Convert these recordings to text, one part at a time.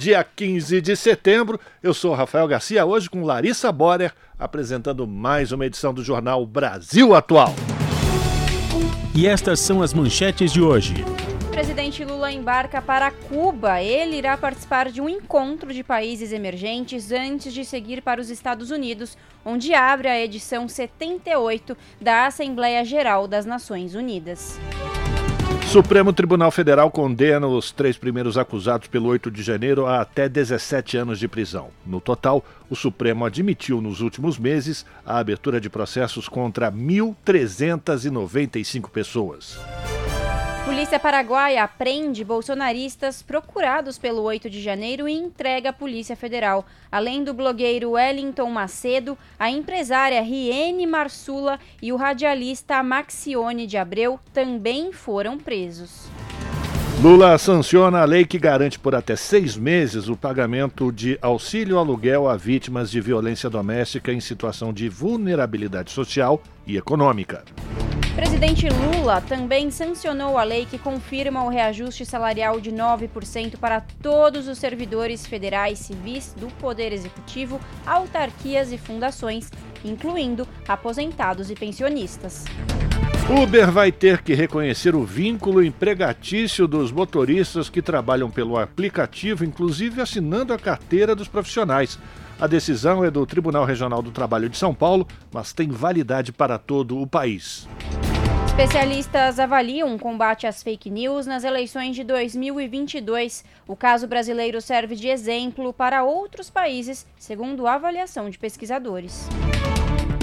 dia 15 de setembro. Eu sou Rafael Garcia, hoje com Larissa Borer, apresentando mais uma edição do jornal Brasil Atual. E estas são as manchetes de hoje. O presidente Lula embarca para Cuba. Ele irá participar de um encontro de países emergentes antes de seguir para os Estados Unidos, onde abre a edição 78 da Assembleia Geral das Nações Unidas. Supremo Tribunal Federal condena os três primeiros acusados pelo 8 de janeiro a até 17 anos de prisão. No total, o Supremo admitiu nos últimos meses a abertura de processos contra 1.395 pessoas. Polícia Paraguaia prende bolsonaristas procurados pelo 8 de janeiro e entrega à Polícia Federal. Além do blogueiro Wellington Macedo, a empresária Riene Marsula e o radialista Maxione de Abreu também foram presos. Lula sanciona a lei que garante por até seis meses o pagamento de auxílio aluguel a vítimas de violência doméstica em situação de vulnerabilidade social e econômica. Presidente Lula também sancionou a lei que confirma o reajuste salarial de 9% para todos os servidores federais civis do Poder Executivo, autarquias e fundações, incluindo aposentados e pensionistas. Uber vai ter que reconhecer o vínculo empregatício dos motoristas que trabalham pelo aplicativo, inclusive assinando a carteira dos profissionais. A decisão é do Tribunal Regional do Trabalho de São Paulo, mas tem validade para todo o país. Especialistas avaliam o combate às fake news nas eleições de 2022. O caso brasileiro serve de exemplo para outros países, segundo a avaliação de pesquisadores.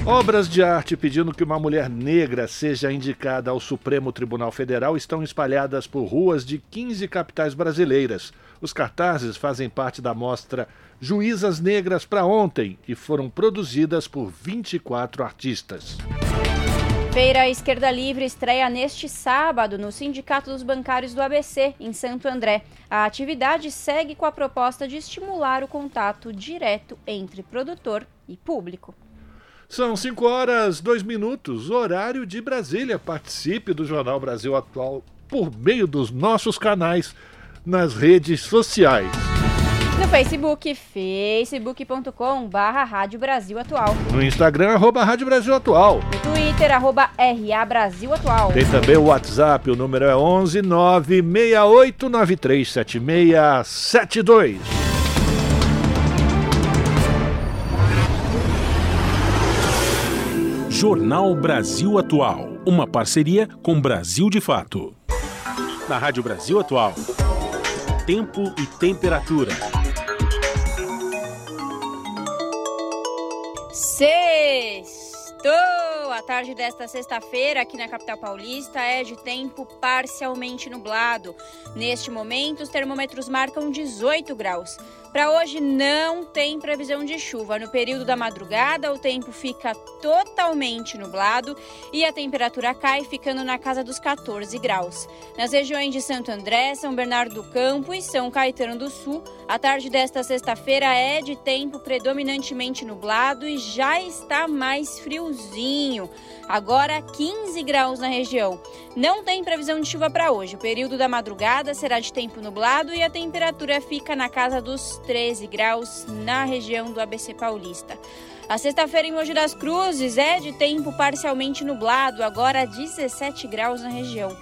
Obras de arte pedindo que uma mulher negra seja indicada ao Supremo Tribunal Federal estão espalhadas por ruas de 15 capitais brasileiras. Os cartazes fazem parte da mostra Juízas Negras para Ontem e foram produzidas por 24 artistas. Feira Esquerda Livre estreia neste sábado no Sindicato dos Bancários do ABC, em Santo André. A atividade segue com a proposta de estimular o contato direto entre produtor e público. São 5 horas, 2 minutos, horário de Brasília. Participe do Jornal Brasil Atual por meio dos nossos canais nas redes sociais. No Facebook, facebook.com barra Rádio Brasil Atual. No Instagram, arroba Rádio Brasil Atual. No Twitter, arroba RA Brasil Atual. Tem também o WhatsApp, o número é 11 968937672. Jornal Brasil Atual, uma parceria com Brasil de Fato. Na Rádio Brasil Atual, tempo e temperatura. Sextou! A tarde desta sexta-feira aqui na capital paulista é de tempo parcialmente nublado. Neste momento, os termômetros marcam 18 graus. Para hoje não tem previsão de chuva. No período da madrugada, o tempo fica totalmente nublado e a temperatura cai, ficando na casa dos 14 graus. Nas regiões de Santo André, São Bernardo do Campo e São Caetano do Sul, a tarde desta sexta-feira é de tempo predominantemente nublado e já está mais friozinho. Agora 15 graus na região. Não tem previsão de chuva para hoje. O período da madrugada será de tempo nublado e a temperatura fica na casa dos 13 graus na região do ABC Paulista. A sexta-feira em Mogi das Cruzes é de tempo parcialmente nublado, agora 17 graus na região.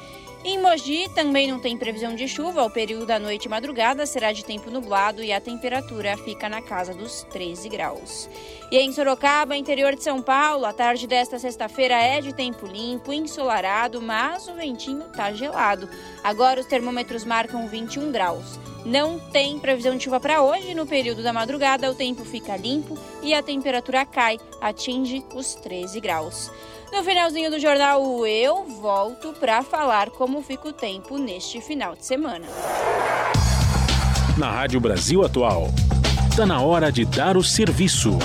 Em Mogi também não tem previsão de chuva, o período da noite e madrugada será de tempo nublado e a temperatura fica na casa dos 13 graus. E em Sorocaba, interior de São Paulo, a tarde desta sexta-feira é de tempo limpo, ensolarado, mas o ventinho tá gelado. Agora os termômetros marcam 21 graus. Não tem previsão de chuva para hoje. No período da madrugada, o tempo fica limpo e a temperatura cai, atinge os 13 graus. No finalzinho do jornal, eu volto para falar como fica o tempo neste final de semana. Na Rádio Brasil Atual. Está na hora de dar o serviço.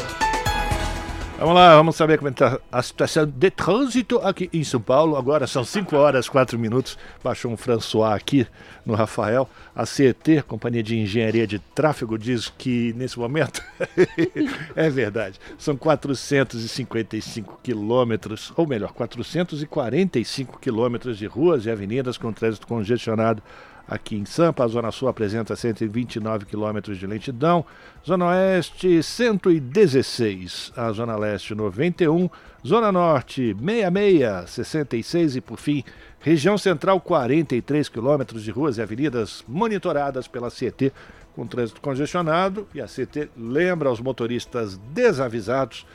Vamos lá, vamos saber como está a situação de trânsito aqui em São Paulo. Agora são 5 horas 4 minutos. Baixou um François aqui no Rafael. A CET, Companhia de Engenharia de Tráfego, diz que nesse momento é verdade. São 455 quilômetros, ou melhor, 445 quilômetros de ruas e avenidas com trânsito congestionado aqui em Sampa. A Zona Sul apresenta 129 quilômetros de lentidão, Zona Oeste 116, a Zona Leste 91, Zona Norte 66, 66 e por fim região central 43 quilômetros de ruas e avenidas monitoradas pela CET com trânsito congestionado. E a CET lembra aos motoristas desavisados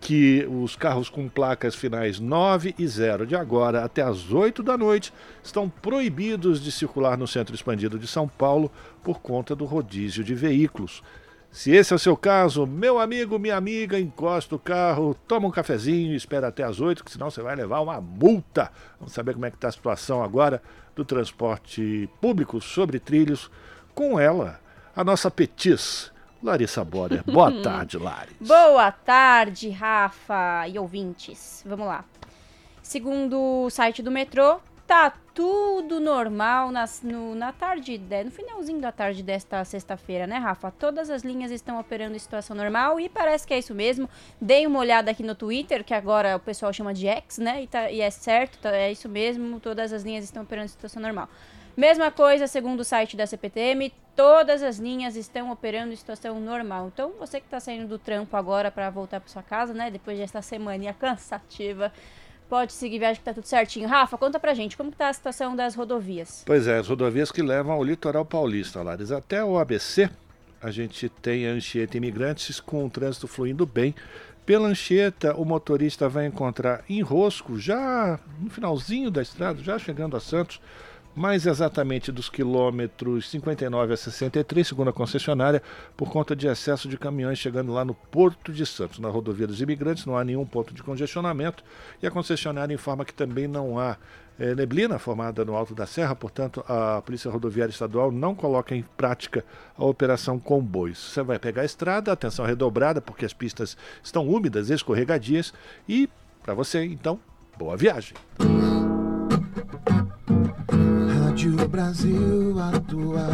que os carros com placas finais 9 e 0 de agora até as 8 da noite estão proibidos de circular no centro expandido de São Paulo por conta do rodízio de veículos. Se esse é o seu caso, meu amigo, minha amiga, encosta o carro, toma um cafezinho e espera até as 8, que senão você vai levar uma multa. Vamos saber como é que está a situação agora do transporte público sobre trilhos com ela, a nossa Petis Larissa Borer. Boa tarde, Larissa. Boa tarde, Rafa e ouvintes. Vamos lá. Segundo o site do metrô, tá tudo normal nas, no, na tarde, no finalzinho da tarde desta sexta-feira, né, Rafa? Todas as linhas estão operando em situação normal e parece que é isso mesmo. Dei uma olhada aqui no Twitter, que agora o pessoal chama de X, né? E, tá, e é certo, tá, é isso mesmo. Todas as linhas estão operando em situação normal. Mesma coisa, segundo o site da CPTM, todas as linhas estão operando em situação normal. Então, você que está saindo do trampo agora para voltar para sua casa, né, depois desta semana cansativa, pode seguir viagem que tá tudo certinho. Rafa, conta pra gente, como está a situação das rodovias? Pois é, as rodovias que levam ao litoral paulista, Lares. Até o ABC, a gente tem a Anchieta Imigrantes com o trânsito fluindo bem. Pela Anchieta, o motorista vai encontrar enrosco já no finalzinho da estrada, já chegando a Santos, mais exatamente dos quilômetros 59 a 63, segundo a concessionária, por conta de excesso de caminhões chegando lá no Porto de Santos. Na rodovia dos imigrantes não há nenhum ponto de congestionamento e a concessionária informa que também não há é, neblina formada no alto da serra, portanto, a Polícia Rodoviária Estadual não coloca em prática a operação comboios. Você vai pegar a estrada, atenção redobrada, porque as pistas estão úmidas, escorregadias, e para você, então, boa viagem. Rádio Brasil Atual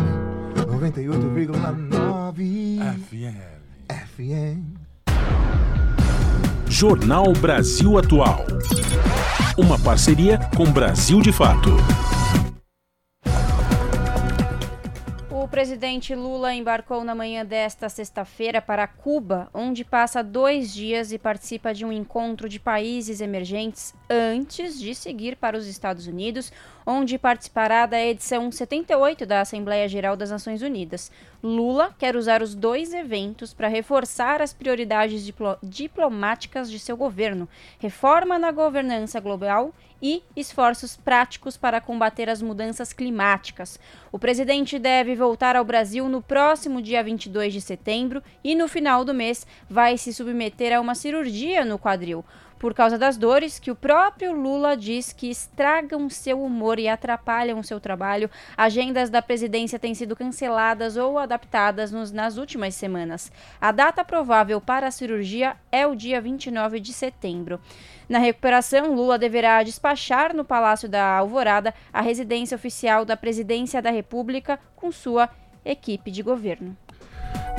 98,9 FM. FM. Jornal Brasil Atual. Uma parceria com Brasil de Fato. Presidente Lula embarcou na manhã desta sexta-feira para Cuba, onde passa dois dias e participa de um encontro de países emergentes antes de seguir para os Estados Unidos, onde participará da edição 78 da Assembleia Geral das Nações Unidas. Lula quer usar os dois eventos para reforçar as prioridades diplo diplomáticas de seu governo, reforma na governança global e esforços práticos para combater as mudanças climáticas. O presidente deve voltar ao Brasil no próximo dia 22 de setembro e, no final do mês, vai se submeter a uma cirurgia no quadril por causa das dores que o próprio Lula diz que estragam seu humor e atrapalham seu trabalho. Agendas da presidência têm sido canceladas ou adaptadas nos, nas últimas semanas. A data provável para a cirurgia é o dia 29 de setembro. Na recuperação, Lula deverá despachar no Palácio da Alvorada a residência oficial da Presidência da República com sua equipe de governo.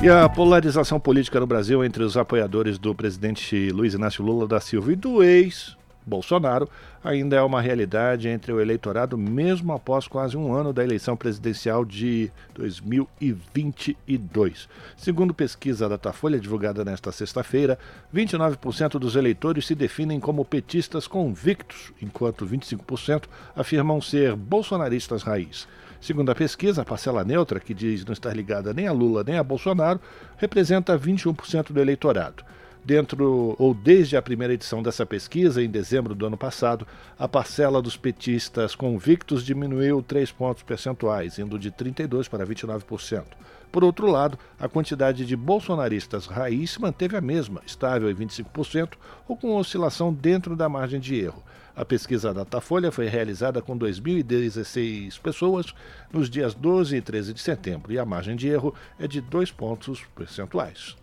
E a polarização política no Brasil entre os apoiadores do presidente Luiz Inácio Lula da Silva e do ex Bolsonaro ainda é uma realidade entre o eleitorado, mesmo após quase um ano da eleição presidencial de 2022. Segundo pesquisa da Datafolha divulgada nesta sexta-feira, 29% dos eleitores se definem como petistas convictos, enquanto 25% afirmam ser bolsonaristas raiz. Segundo a pesquisa, a parcela neutra, que diz não estar ligada nem a Lula nem a Bolsonaro, representa 21% do eleitorado. Dentro ou desde a primeira edição dessa pesquisa, em dezembro do ano passado, a parcela dos petistas convictos diminuiu 3 pontos percentuais, indo de 32% para 29%. Por outro lado, a quantidade de bolsonaristas raiz manteve a mesma, estável em 25%, ou com oscilação dentro da margem de erro. A pesquisa Datafolha foi realizada com 2.016 pessoas nos dias 12 e 13 de setembro e a margem de erro é de 2 pontos percentuais.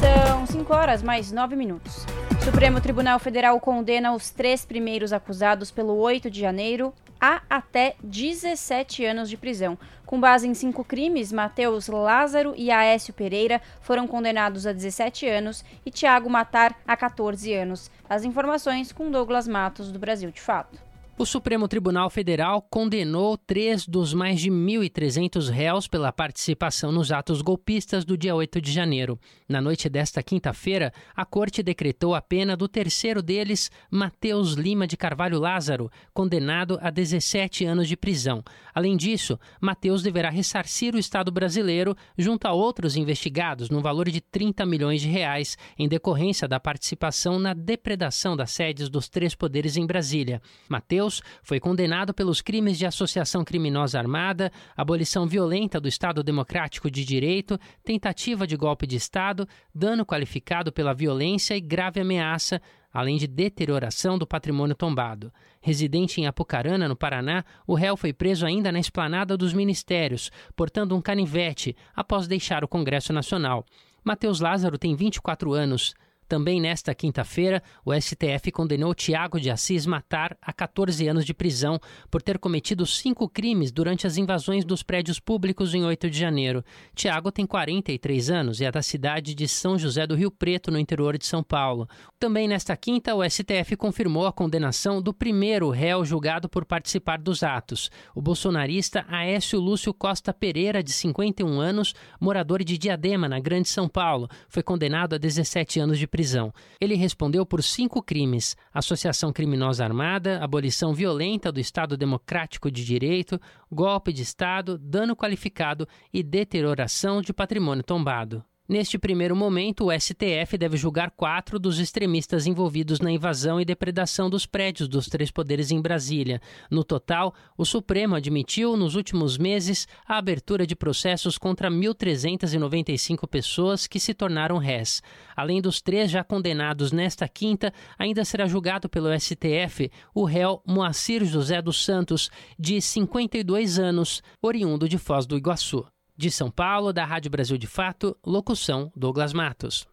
São 5 horas mais 9 minutos. Supremo Tribunal Federal condena os três primeiros acusados pelo 8 de janeiro a até 17 anos de prisão. Com base em cinco crimes, Matheus Lázaro e Aécio Pereira foram condenados a 17 anos e Tiago Matar a 14 anos. As informações com Douglas Matos, do Brasil de Fato. O Supremo Tribunal Federal condenou três dos mais de 1.300 réus pela participação nos atos golpistas do dia 8 de janeiro. Na noite desta quinta-feira, a corte decretou a pena do terceiro deles, Mateus Lima de Carvalho Lázaro, condenado a 17 anos de prisão. Além disso, Mateus deverá ressarcir o Estado brasileiro junto a outros investigados no valor de 30 milhões de reais, em decorrência da participação na depredação das sedes dos três poderes em Brasília. Mateus Deus foi condenado pelos crimes de associação criminosa armada, abolição violenta do Estado Democrático de Direito, tentativa de golpe de Estado, dano qualificado pela violência e grave ameaça, além de deterioração do patrimônio tombado. Residente em Apucarana, no Paraná, o réu foi preso ainda na esplanada dos ministérios, portando um canivete, após deixar o Congresso Nacional. Mateus Lázaro tem 24 anos. Também nesta quinta-feira, o STF condenou Tiago de Assis Matar a 14 anos de prisão por ter cometido cinco crimes durante as invasões dos prédios públicos em 8 de janeiro. Tiago tem 43 anos e é da cidade de São José do Rio Preto, no interior de São Paulo. Também nesta quinta, o STF confirmou a condenação do primeiro réu julgado por participar dos atos, o bolsonarista Aécio Lúcio Costa Pereira, de 51 anos, morador de Diadema, na Grande São Paulo, foi condenado a 17 anos de prisão. Ele respondeu por cinco crimes: associação criminosa armada, abolição violenta do Estado Democrático de Direito, golpe de Estado, dano qualificado e deterioração de patrimônio tombado. Neste primeiro momento, o STF deve julgar quatro dos extremistas envolvidos na invasão e depredação dos prédios dos três poderes em Brasília. No total, o Supremo admitiu, nos últimos meses, a abertura de processos contra 1.395 pessoas que se tornaram réis. Além dos três já condenados nesta quinta, ainda será julgado pelo STF o réu Moacir José dos Santos, de 52 anos, oriundo de Foz do Iguaçu. De São Paulo, da Rádio Brasil de Fato, locução Douglas Matos.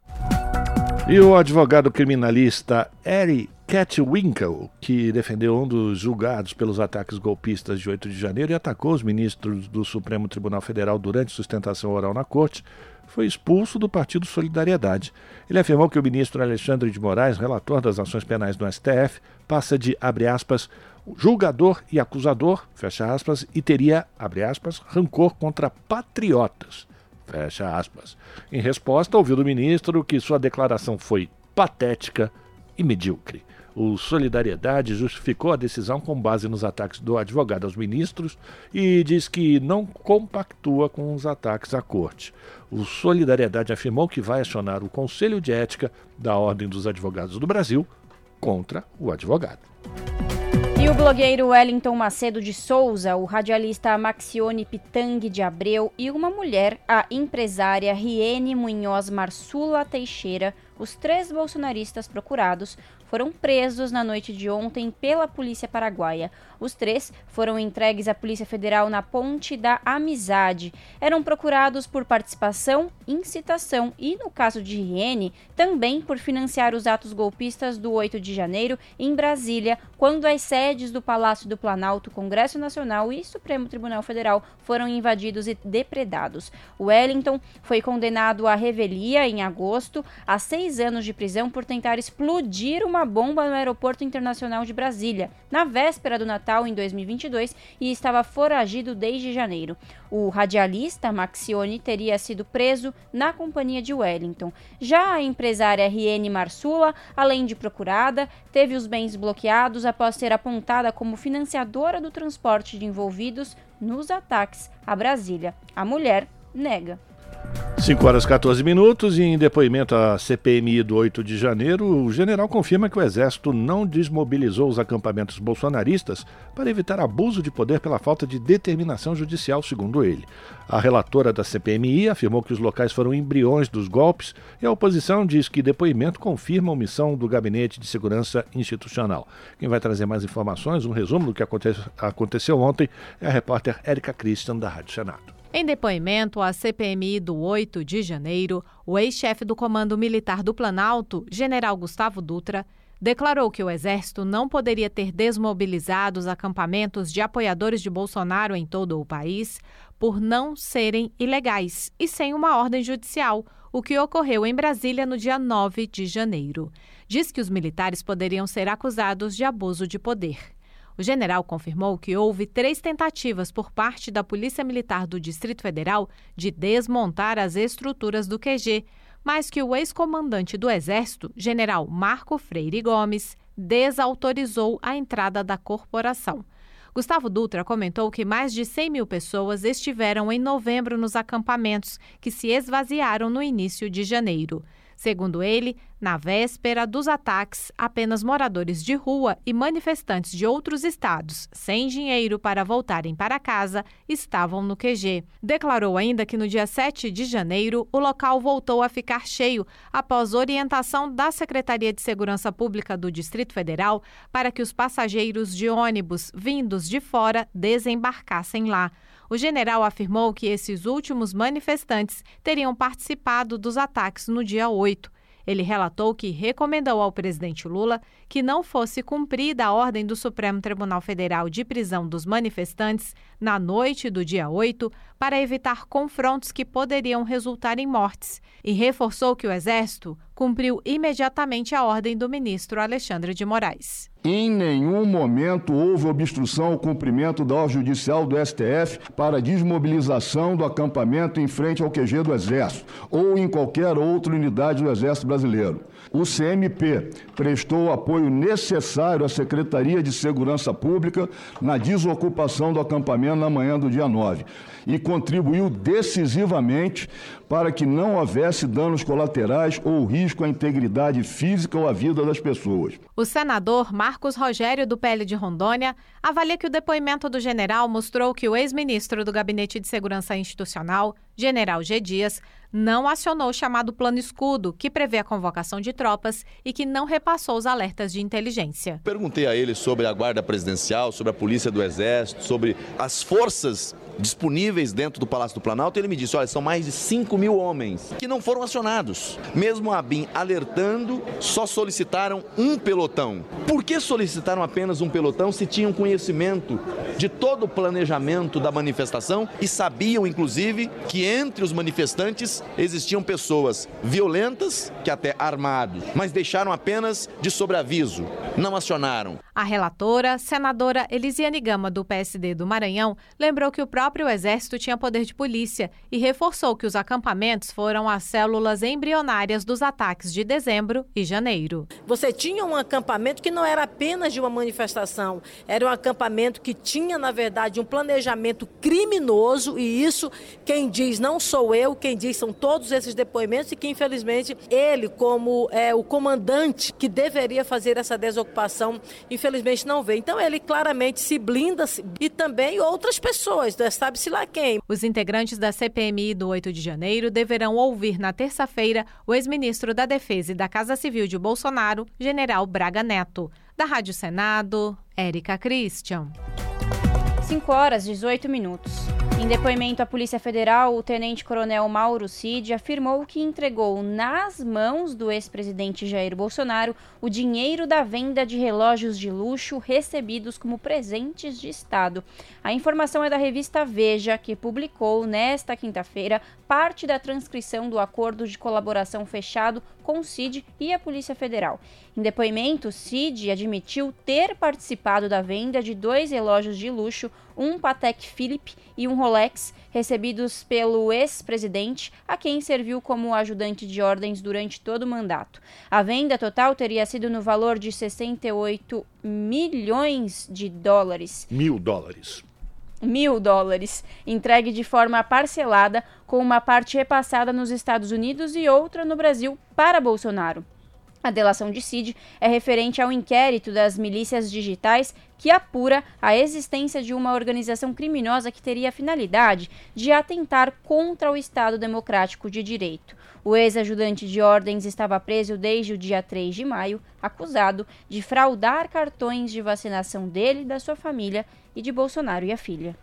E o advogado criminalista Eric Catwinkle, que defendeu um dos julgados pelos ataques golpistas de 8 de janeiro e atacou os ministros do Supremo Tribunal Federal durante sustentação oral na corte, foi expulso do Partido Solidariedade. Ele afirmou que o ministro Alexandre de Moraes, relator das ações penais do STF, passa de, abre aspas, julgador e acusador, fecha aspas, e teria, abre aspas, rancor contra patriotas, fecha aspas. Em resposta, ouviu do ministro que sua declaração foi patética e medíocre. O Solidariedade justificou a decisão com base nos ataques do advogado aos ministros e diz que não compactua com os ataques à corte. O Solidariedade afirmou que vai acionar o Conselho de Ética da Ordem dos Advogados do Brasil contra o advogado. E o blogueiro Wellington Macedo de Souza, o radialista Maxione Pitang de Abreu e uma mulher, a empresária Riene Munhoz Marsula Teixeira, os três bolsonaristas procurados, foram presos na noite de ontem pela polícia paraguaia. Os três foram entregues à Polícia Federal na Ponte da Amizade. Eram procurados por participação, incitação e, no caso de Riene, também por financiar os atos golpistas do 8 de janeiro em Brasília, quando as sedes do Palácio do Planalto, Congresso Nacional e Supremo Tribunal Federal foram invadidos e depredados. Wellington foi condenado à revelia em agosto a seis anos de prisão por tentar explodir uma bomba no Aeroporto Internacional de Brasília, na véspera do Natal em 2022, e estava foragido desde janeiro. O radialista Maxione teria sido preso na companhia de Wellington. Já a empresária Riene Marsula, além de procurada, teve os bens bloqueados após ser apontada como financiadora do transporte de envolvidos nos ataques a Brasília. A mulher nega. 5 horas 14 minutos e em depoimento à CPMI do 8 de janeiro, o general confirma que o Exército não desmobilizou os acampamentos bolsonaristas para evitar abuso de poder pela falta de determinação judicial, segundo ele. A relatora da CPMI afirmou que os locais foram embriões dos golpes e a oposição diz que depoimento confirma a omissão do Gabinete de Segurança Institucional. Quem vai trazer mais informações, um resumo do que aconteceu ontem, é a repórter Érica Christian, da Rádio Senado. Em depoimento à CPMI do 8 de janeiro, o ex-chefe do Comando Militar do Planalto, general Gustavo Dutra, declarou que o Exército não poderia ter desmobilizado os acampamentos de apoiadores de Bolsonaro em todo o país por não serem ilegais e sem uma ordem judicial, o que ocorreu em Brasília no dia 9 de janeiro. Diz que os militares poderiam ser acusados de abuso de poder. O general confirmou que houve três tentativas por parte da Polícia Militar do Distrito Federal de desmontar as estruturas do QG, mas que o ex-comandante do Exército, general Marco Freire Gomes, desautorizou a entrada da corporação. Gustavo Dutra comentou que mais de 100 mil pessoas estiveram em novembro nos acampamentos, que se esvaziaram no início de janeiro. Segundo ele, na véspera dos ataques, apenas moradores de rua e manifestantes de outros estados, sem dinheiro para voltarem para casa, estavam no QG. Declarou ainda que no dia 7 de janeiro o local voltou a ficar cheio após orientação da Secretaria de Segurança Pública do Distrito Federal para que os passageiros de ônibus vindos de fora desembarcassem lá. O general afirmou que esses últimos manifestantes teriam participado dos ataques no dia 8. Ele relatou que recomendou ao presidente Lula que não fosse cumprida a ordem do Supremo Tribunal Federal de prisão dos manifestantes na noite do dia 8 para evitar confrontos que poderiam resultar em mortes e reforçou que o Exército cumpriu imediatamente a ordem do ministro Alexandre de Moraes. Em nenhum momento houve obstrução ao cumprimento da ordem judicial do STF para desmobilização do acampamento em frente ao QG do Exército ou em qualquer outra unidade do Exército Brasileiro. O CMP prestou o apoio necessário à Secretaria de Segurança Pública na desocupação do acampamento na manhã do dia 9 e contribuiu decisivamente para que não houvesse danos colaterais ou risco à integridade física ou à vida das pessoas. O senador Marcos Rogério, do PL de Rondônia, avalia que o depoimento do general mostrou que o ex-ministro do Gabinete de Segurança Institucional, general G. Dias, não acionou o chamado Plano Escudo, que prevê a convocação de tropas e que não repassou os alertas de inteligência. Perguntei a ele sobre a Guarda Presidencial, sobre a Polícia do Exército, sobre as forças disponíveis dentro do Palácio do Planalto, ele me disse: olha, são mais de 5 mil homens que não foram acionados. Mesmo a BIM alertando, só solicitaram um pelotão. Por que solicitaram apenas um pelotão se tinham conhecimento de todo o planejamento da manifestação e sabiam, inclusive, que entre os manifestantes existiam pessoas violentas, que até armados, mas deixaram apenas de sobreaviso, não acionaram. A relatora, senadora Elisiane Gama, do PSD do Maranhão, lembrou que o próprio Exército tinha poder de polícia e reforçou que os acampamentos foram as células embrionárias dos ataques de dezembro e janeiro. Você tinha um acampamento que não era apenas de uma manifestação, era um acampamento que tinha, na verdade, um planejamento criminoso e isso quem diz não sou eu, quem diz são todos esses depoimentos e que, infelizmente, ele, como é, o comandante que deveria fazer essa desocupação, infelizmente não vê. Então ele claramente se blinda e também outras pessoas, né? sabe-se lá quem. Os integrantes da CPMI do 8 de janeiro deverão ouvir na terça-feira o ex-ministro da Defesa e da Casa Civil de Bolsonaro, general Braga Neto. Da Rádio Senado, Érica Christian. 5 horas 18 minutos. Em depoimento à Polícia Federal, o tenente-coronel Mauro Cid afirmou que entregou nas mãos do ex-presidente Jair Bolsonaro o dinheiro da venda de relógios de luxo recebidos como presentes de Estado. A informação é da revista Veja, que publicou nesta quinta-feira parte da transcrição do acordo de colaboração fechado com o CID e a Polícia Federal. Em depoimento, Cid admitiu ter participado da venda de dois relógios de luxo, um Patek Philippe e um Rolex, recebidos pelo ex-presidente, a quem serviu como ajudante de ordens durante todo o mandato. A venda total teria sido no valor de 68 milhões de dólares. Mil dólares. mil dólares, entregue de forma parcelada, com uma parte repassada nos Estados Unidos e outra no Brasil para Bolsonaro. A delação de Cid é referente ao inquérito das milícias digitais que apura a existência de uma organização criminosa que teria a finalidade de atentar contra o Estado Democrático de Direito. O ex-ajudante de ordens estava preso desde o dia 3 de maio, acusado de fraudar cartões de vacinação dele, da sua família e de Bolsonaro e a filha.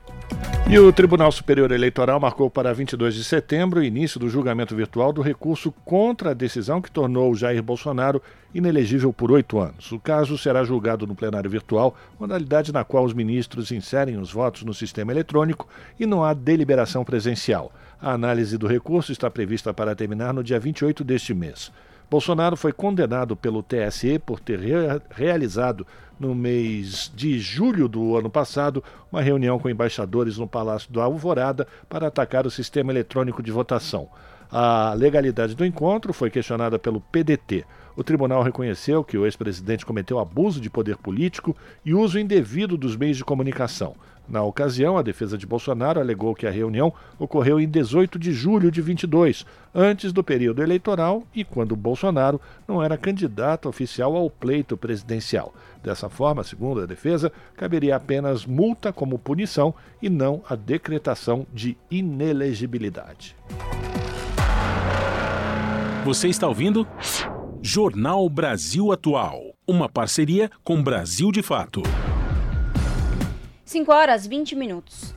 E o Tribunal Superior Eleitoral marcou para 22 de setembro o início do julgamento virtual do recurso contra a decisão que tornou Jair Bolsonaro inelegível por oito anos. O caso será julgado no plenário virtual, modalidade na qual os ministros inserem os votos no sistema eletrônico e não há deliberação presencial. A análise do recurso está prevista para terminar no dia 28 deste mês. Bolsonaro foi condenado pelo TSE por ter re realizado, no mês de julho do ano passado, uma reunião com embaixadores no Palácio do Alvorada para atacar o sistema eletrônico de votação. A legalidade do encontro foi questionada pelo PDT. O tribunal reconheceu que o ex-presidente cometeu abuso de poder político e uso indevido dos meios de comunicação. Na ocasião, a defesa de Bolsonaro alegou que a reunião ocorreu em 18 de julho de 22, antes do período eleitoral e quando Bolsonaro não era candidato oficial ao pleito presidencial. Dessa forma, segundo a defesa, caberia apenas multa como punição e não a decretação de inelegibilidade. Você está ouvindo? Jornal Brasil Atual. Uma parceria com Brasil de Fato. 5 horas 20 minutos.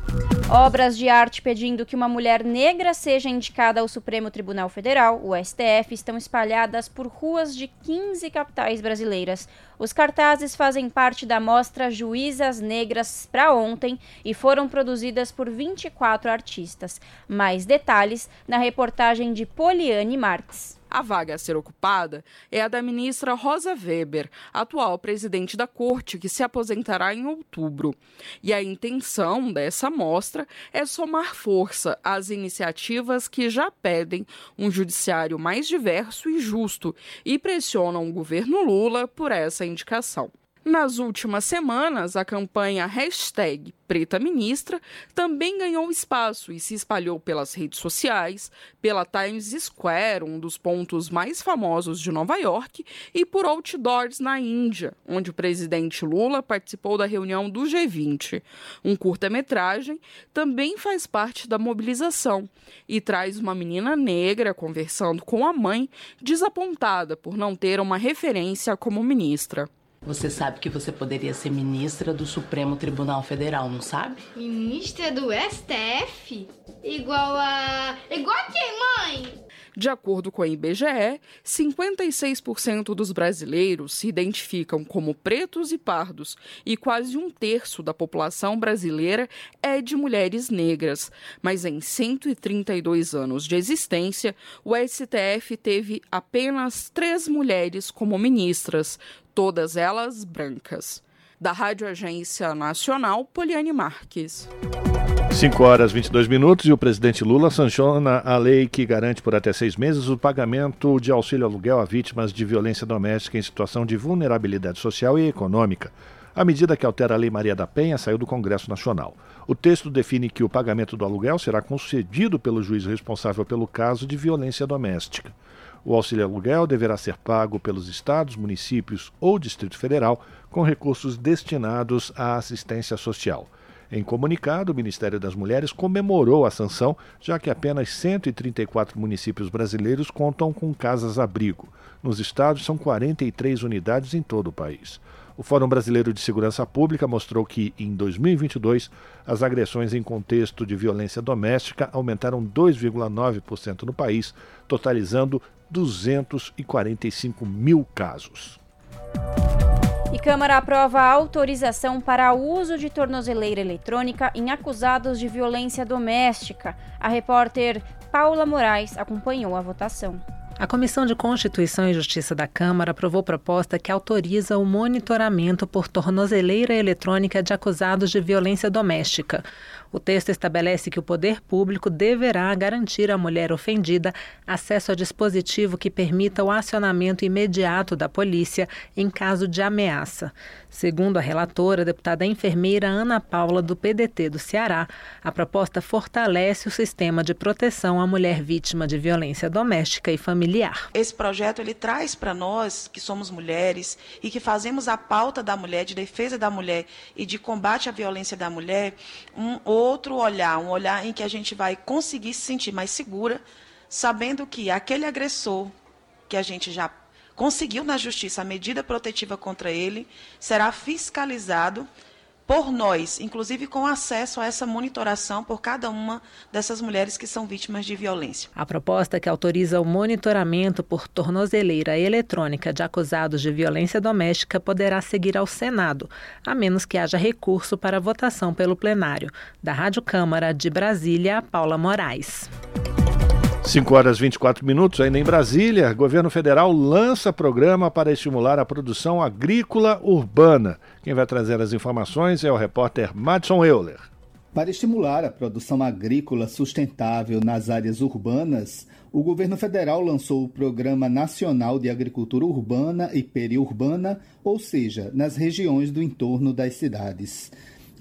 Obras de arte pedindo que uma mulher negra seja indicada ao Supremo Tribunal Federal, o STF, estão espalhadas por ruas de 15 capitais brasileiras. Os cartazes fazem parte da mostra Juízas Negras para ontem e foram produzidas por 24 artistas. Mais detalhes na reportagem de Poliane Marques. A vaga a ser ocupada é a da ministra Rosa Weber, atual presidente da corte, que se aposentará em outubro. E a intenção dessa mostra é somar força às iniciativas que já pedem um judiciário mais diverso e justo e pressionam o governo Lula por essa indicação. Nas últimas semanas, a campanha hashtag Preta Ministra também ganhou espaço e se espalhou pelas redes sociais, pela Times Square, um dos pontos mais famosos de Nova York, e por outdoors na Índia, onde o presidente Lula participou da reunião do G20. Um curta-metragem também faz parte da mobilização e traz uma menina negra conversando com a mãe, desapontada por não ter uma referência como ministra. Você sabe que você poderia ser ministra do Supremo Tribunal Federal, não sabe? Ministra do STF? Igual a. Igual a quem, mãe? De acordo com a IBGE, 56% dos brasileiros se identificam como pretos e pardos e quase um terço da população brasileira é de mulheres negras. Mas em 132 anos de existência, o STF teve apenas três mulheres como ministras, todas elas brancas. Da Rádio Agência Nacional, Poliane Marques. 5 horas 22 minutos e o presidente Lula sanciona a lei que garante por até seis meses o pagamento de auxílio aluguel a vítimas de violência doméstica em situação de vulnerabilidade social e econômica. A medida que altera a Lei Maria da Penha saiu do Congresso Nacional. O texto define que o pagamento do aluguel será concedido pelo juiz responsável pelo caso de violência doméstica. O auxílio aluguel deverá ser pago pelos estados, municípios ou Distrito Federal com recursos destinados à assistência social. Em comunicado, o Ministério das Mulheres comemorou a sanção, já que apenas 134 municípios brasileiros contam com casas-abrigo. Nos estados, são 43 unidades em todo o país. O Fórum Brasileiro de Segurança Pública mostrou que, em 2022, as agressões em contexto de violência doméstica aumentaram 2,9% no país, totalizando 245 mil casos. E Câmara aprova a autorização para uso de tornozeleira eletrônica em acusados de violência doméstica. A repórter Paula Moraes acompanhou a votação. A Comissão de Constituição e Justiça da Câmara aprovou proposta que autoriza o monitoramento por tornozeleira eletrônica de acusados de violência doméstica. O texto estabelece que o poder público deverá garantir à mulher ofendida acesso a dispositivo que permita o acionamento imediato da polícia em caso de ameaça. Segundo a relatora, a deputada enfermeira Ana Paula, do PDT do Ceará, a proposta fortalece o sistema de proteção à mulher vítima de violência doméstica e familiar. Esse projeto ele traz para nós, que somos mulheres e que fazemos a pauta da mulher, de defesa da mulher e de combate à violência da mulher, um outro olhar, um olhar em que a gente vai conseguir se sentir mais segura, sabendo que aquele agressor que a gente já conseguiu na justiça a medida protetiva contra ele, será fiscalizado por nós, inclusive com acesso a essa monitoração por cada uma dessas mulheres que são vítimas de violência. A proposta que autoriza o monitoramento por tornozeleira eletrônica de acusados de violência doméstica poderá seguir ao Senado, a menos que haja recurso para votação pelo plenário. Da Rádio Câmara de Brasília, Paula Moraes. 5 horas 24 minutos, ainda em Brasília, governo federal lança programa para estimular a produção agrícola urbana. Quem vai trazer as informações é o repórter Madson Euler. Para estimular a produção agrícola sustentável nas áreas urbanas, o governo federal lançou o Programa Nacional de Agricultura Urbana e Periurbana, ou seja, nas regiões do entorno das cidades.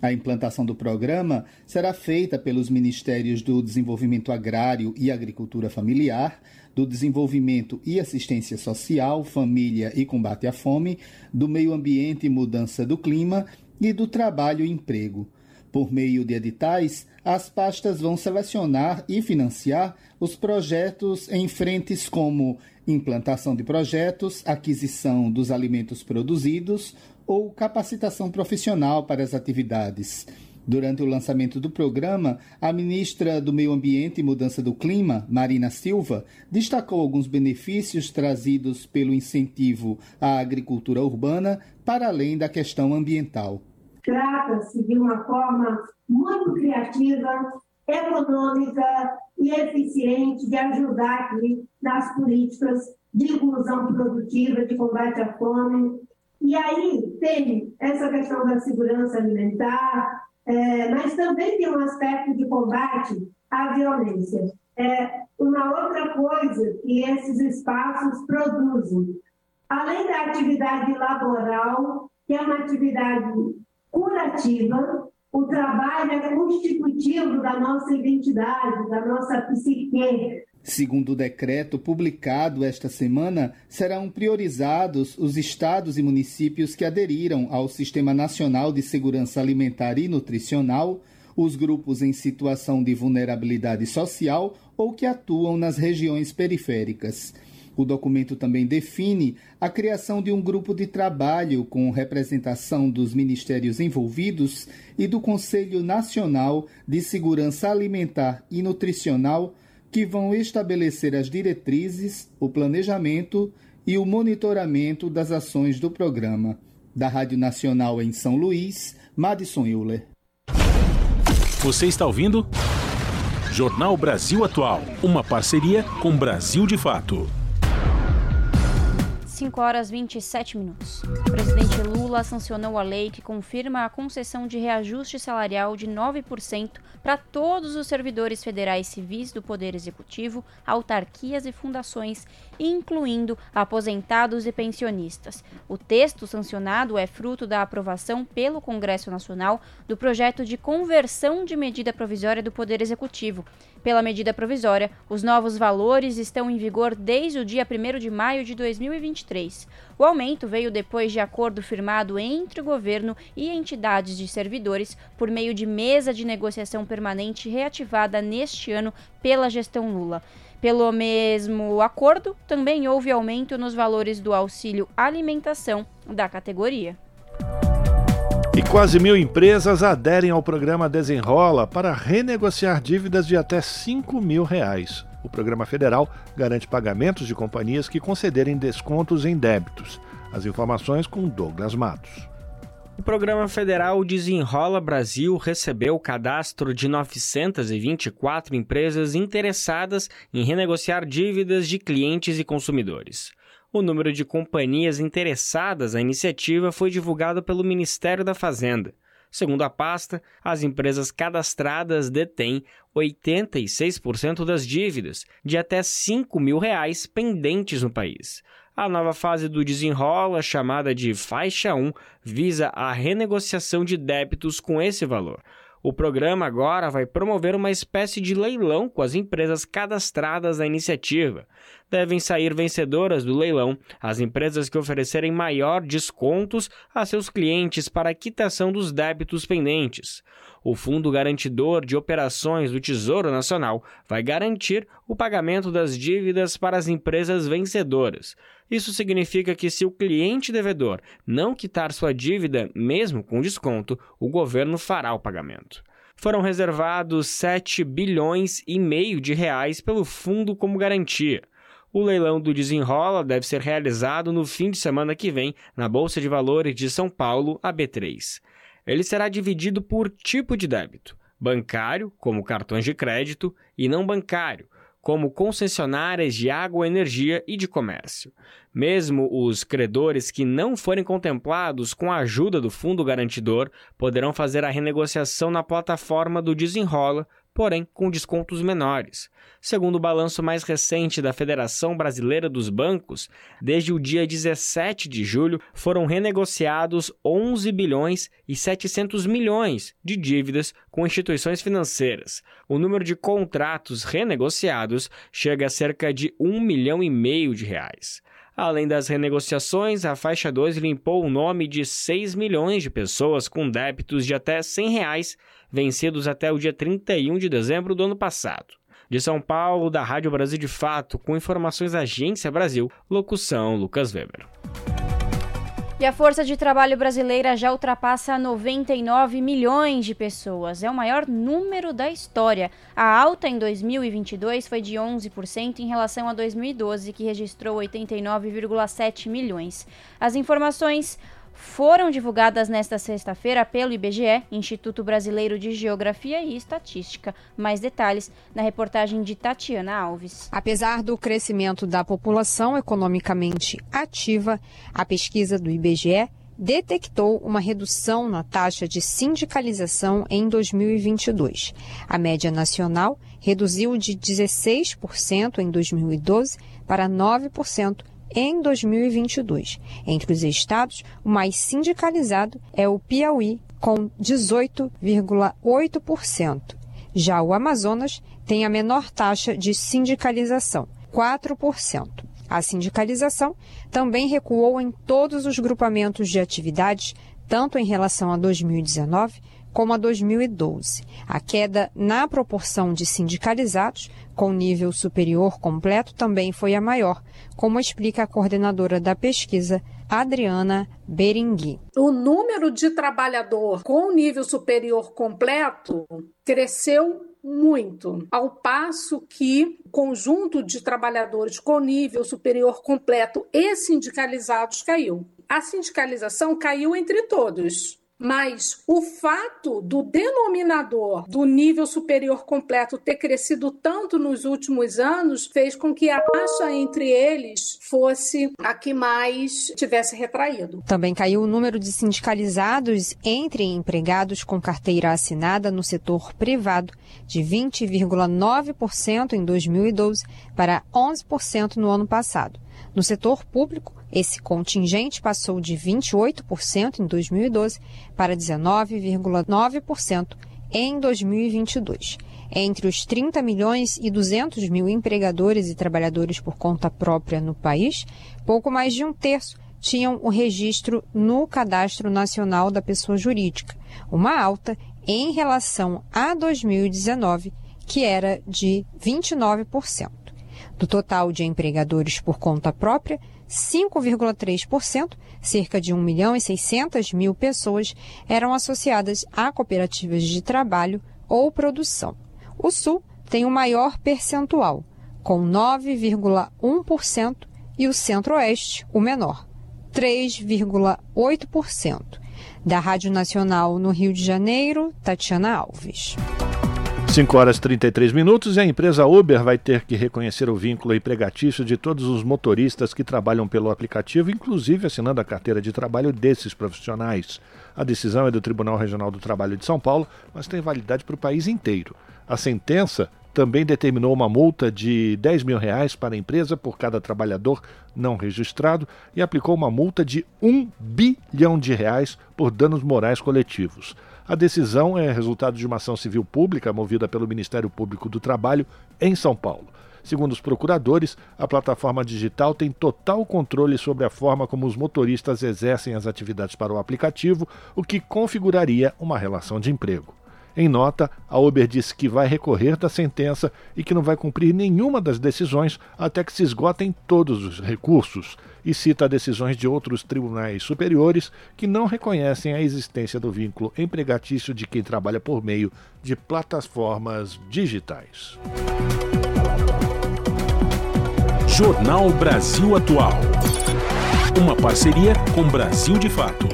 A implantação do programa será feita pelos Ministérios do Desenvolvimento Agrário e Agricultura Familiar, do Desenvolvimento e Assistência Social, Família e Combate à Fome, do Meio Ambiente e Mudança do Clima e do Trabalho e Emprego. Por meio de editais, as pastas vão selecionar e financiar os projetos em frentes como implantação de projetos, aquisição dos alimentos produzidos, ou capacitação profissional para as atividades. Durante o lançamento do programa, a ministra do Meio Ambiente e Mudança do Clima, Marina Silva, destacou alguns benefícios trazidos pelo incentivo à agricultura urbana, para além da questão ambiental. Trata-se de uma forma muito criativa, econômica e eficiente de ajudar nas políticas de inclusão produtiva, de combate à fome, e aí tem essa questão da segurança alimentar, é, mas também tem um aspecto de combate à violência. É uma outra coisa que esses espaços produzem, além da atividade laboral, que é uma atividade curativa, o trabalho é constitutivo da nossa identidade, da nossa psique, Segundo o decreto publicado esta semana, serão priorizados os estados e municípios que aderiram ao Sistema Nacional de Segurança Alimentar e Nutricional, os grupos em situação de vulnerabilidade social ou que atuam nas regiões periféricas. O documento também define a criação de um grupo de trabalho com representação dos ministérios envolvidos e do Conselho Nacional de Segurança Alimentar e Nutricional que vão estabelecer as diretrizes, o planejamento e o monitoramento das ações do programa. Da Rádio Nacional em São Luís, Madison Euler. Você está ouvindo? Jornal Brasil Atual, uma parceria com Brasil de Fato. 5 horas 27 minutos. O presidente Lula sancionou a lei que confirma a concessão de reajuste salarial de 9% para todos os servidores federais civis do Poder Executivo, autarquias e fundações, incluindo aposentados e pensionistas. O texto sancionado é fruto da aprovação pelo Congresso Nacional do projeto de conversão de medida provisória do Poder Executivo. Pela medida provisória, os novos valores estão em vigor desde o dia 1 de maio de 2023. O aumento veio depois de acordo firmado entre o governo e entidades de servidores por meio de mesa de negociação permanente reativada neste ano pela gestão Lula. Pelo mesmo acordo, também houve aumento nos valores do auxílio alimentação da categoria. E quase mil empresas aderem ao programa Desenrola para renegociar dívidas de até 5 mil reais. O programa federal garante pagamentos de companhias que concederem descontos em débitos. As informações com Douglas Matos. O programa federal Desenrola Brasil recebeu o cadastro de 924 empresas interessadas em renegociar dívidas de clientes e consumidores. O número de companhias interessadas na iniciativa foi divulgado pelo Ministério da Fazenda. Segundo a pasta, as empresas cadastradas detêm 86% das dívidas de até 5 mil reais pendentes no país. A nova fase do desenrola, chamada de Faixa 1, visa a renegociação de débitos com esse valor. O programa agora vai promover uma espécie de leilão com as empresas cadastradas na iniciativa. Devem sair vencedoras do leilão as empresas que oferecerem maior descontos a seus clientes para a quitação dos débitos pendentes. O Fundo Garantidor de Operações do Tesouro Nacional vai garantir o pagamento das dívidas para as empresas vencedoras. Isso significa que, se o cliente devedor não quitar sua dívida, mesmo com desconto, o governo fará o pagamento. Foram reservados 7 bilhões e meio de reais pelo fundo como garantia. O leilão do Desenrola deve ser realizado no fim de semana que vem na Bolsa de Valores de São Paulo, a B3. Ele será dividido por tipo de débito: bancário, como cartões de crédito, e não bancário, como concessionárias de água, energia e de comércio. Mesmo os credores que não forem contemplados com a ajuda do fundo garantidor poderão fazer a renegociação na plataforma do Desenrola porém com descontos menores. Segundo o balanço mais recente da Federação Brasileira dos Bancos, desde o dia 17 de julho foram renegociados 11 bilhões e 700 milhões de dívidas com instituições financeiras. O número de contratos renegociados chega a cerca de 1 milhão e meio de reais. Além das renegociações, a faixa 2 limpou o nome de 6 milhões de pessoas com débitos de até 100 reais, vencidos até o dia 31 de dezembro do ano passado. De São Paulo, da Rádio Brasil de Fato, com informações da Agência Brasil, locução Lucas Weber. E a força de trabalho brasileira já ultrapassa 99 milhões de pessoas. É o maior número da história. A alta em 2022 foi de 11% em relação a 2012, que registrou 89,7 milhões. As informações foram divulgadas nesta sexta-feira pelo IBGE, Instituto Brasileiro de Geografia e Estatística. Mais detalhes na reportagem de Tatiana Alves. Apesar do crescimento da população economicamente ativa, a pesquisa do IBGE detectou uma redução na taxa de sindicalização em 2022. A média nacional reduziu de 16% em 2012 para 9% em 2022. Entre os estados, o mais sindicalizado é o Piauí, com 18,8%. Já o Amazonas tem a menor taxa de sindicalização, 4%. A sindicalização também recuou em todos os grupamentos de atividades, tanto em relação a 2019 como a 2012. A queda na proporção de sindicalizados com nível superior completo também foi a maior, como explica a coordenadora da pesquisa, Adriana Berengui. O número de trabalhador com nível superior completo cresceu muito, ao passo que o conjunto de trabalhadores com nível superior completo e sindicalizados caiu. A sindicalização caiu entre todos, mas o fato do denominador do nível superior completo ter crescido tanto nos últimos anos fez com que a taxa entre eles fosse a que mais tivesse retraído. Também caiu o número de sindicalizados entre empregados com carteira assinada no setor privado, de 20,9% em 2012 para 11% no ano passado. No setor público, esse contingente passou de 28% em 2012 para 19,9% em 2022. Entre os 30 milhões e 200 mil empregadores e trabalhadores por conta própria no país, pouco mais de um terço tinham o registro no Cadastro Nacional da Pessoa Jurídica, uma alta em relação a 2019, que era de 29%. Do total de empregadores por conta própria, 5,3%, cerca de 1 milhão e 600 mil pessoas, eram associadas a cooperativas de trabalho ou produção. O Sul tem o maior percentual, com 9,1%, e o Centro-Oeste, o menor, 3,8%. Da Rádio Nacional no Rio de Janeiro, Tatiana Alves. 5 horas e 33 minutos e a empresa Uber vai ter que reconhecer o vínculo empregatício de todos os motoristas que trabalham pelo aplicativo, inclusive assinando a carteira de trabalho desses profissionais. A decisão é do Tribunal Regional do Trabalho de São Paulo, mas tem validade para o país inteiro. A sentença também determinou uma multa de 10 mil reais para a empresa por cada trabalhador não registrado e aplicou uma multa de 1 bilhão de reais por danos morais coletivos. A decisão é resultado de uma ação civil pública movida pelo Ministério Público do Trabalho em São Paulo. Segundo os procuradores, a plataforma digital tem total controle sobre a forma como os motoristas exercem as atividades para o aplicativo, o que configuraria uma relação de emprego. Em nota, a Uber disse que vai recorrer da sentença e que não vai cumprir nenhuma das decisões até que se esgotem todos os recursos, e cita decisões de outros tribunais superiores que não reconhecem a existência do vínculo empregatício de quem trabalha por meio de plataformas digitais. Jornal Brasil Atual. Uma parceria com Brasil de Fato.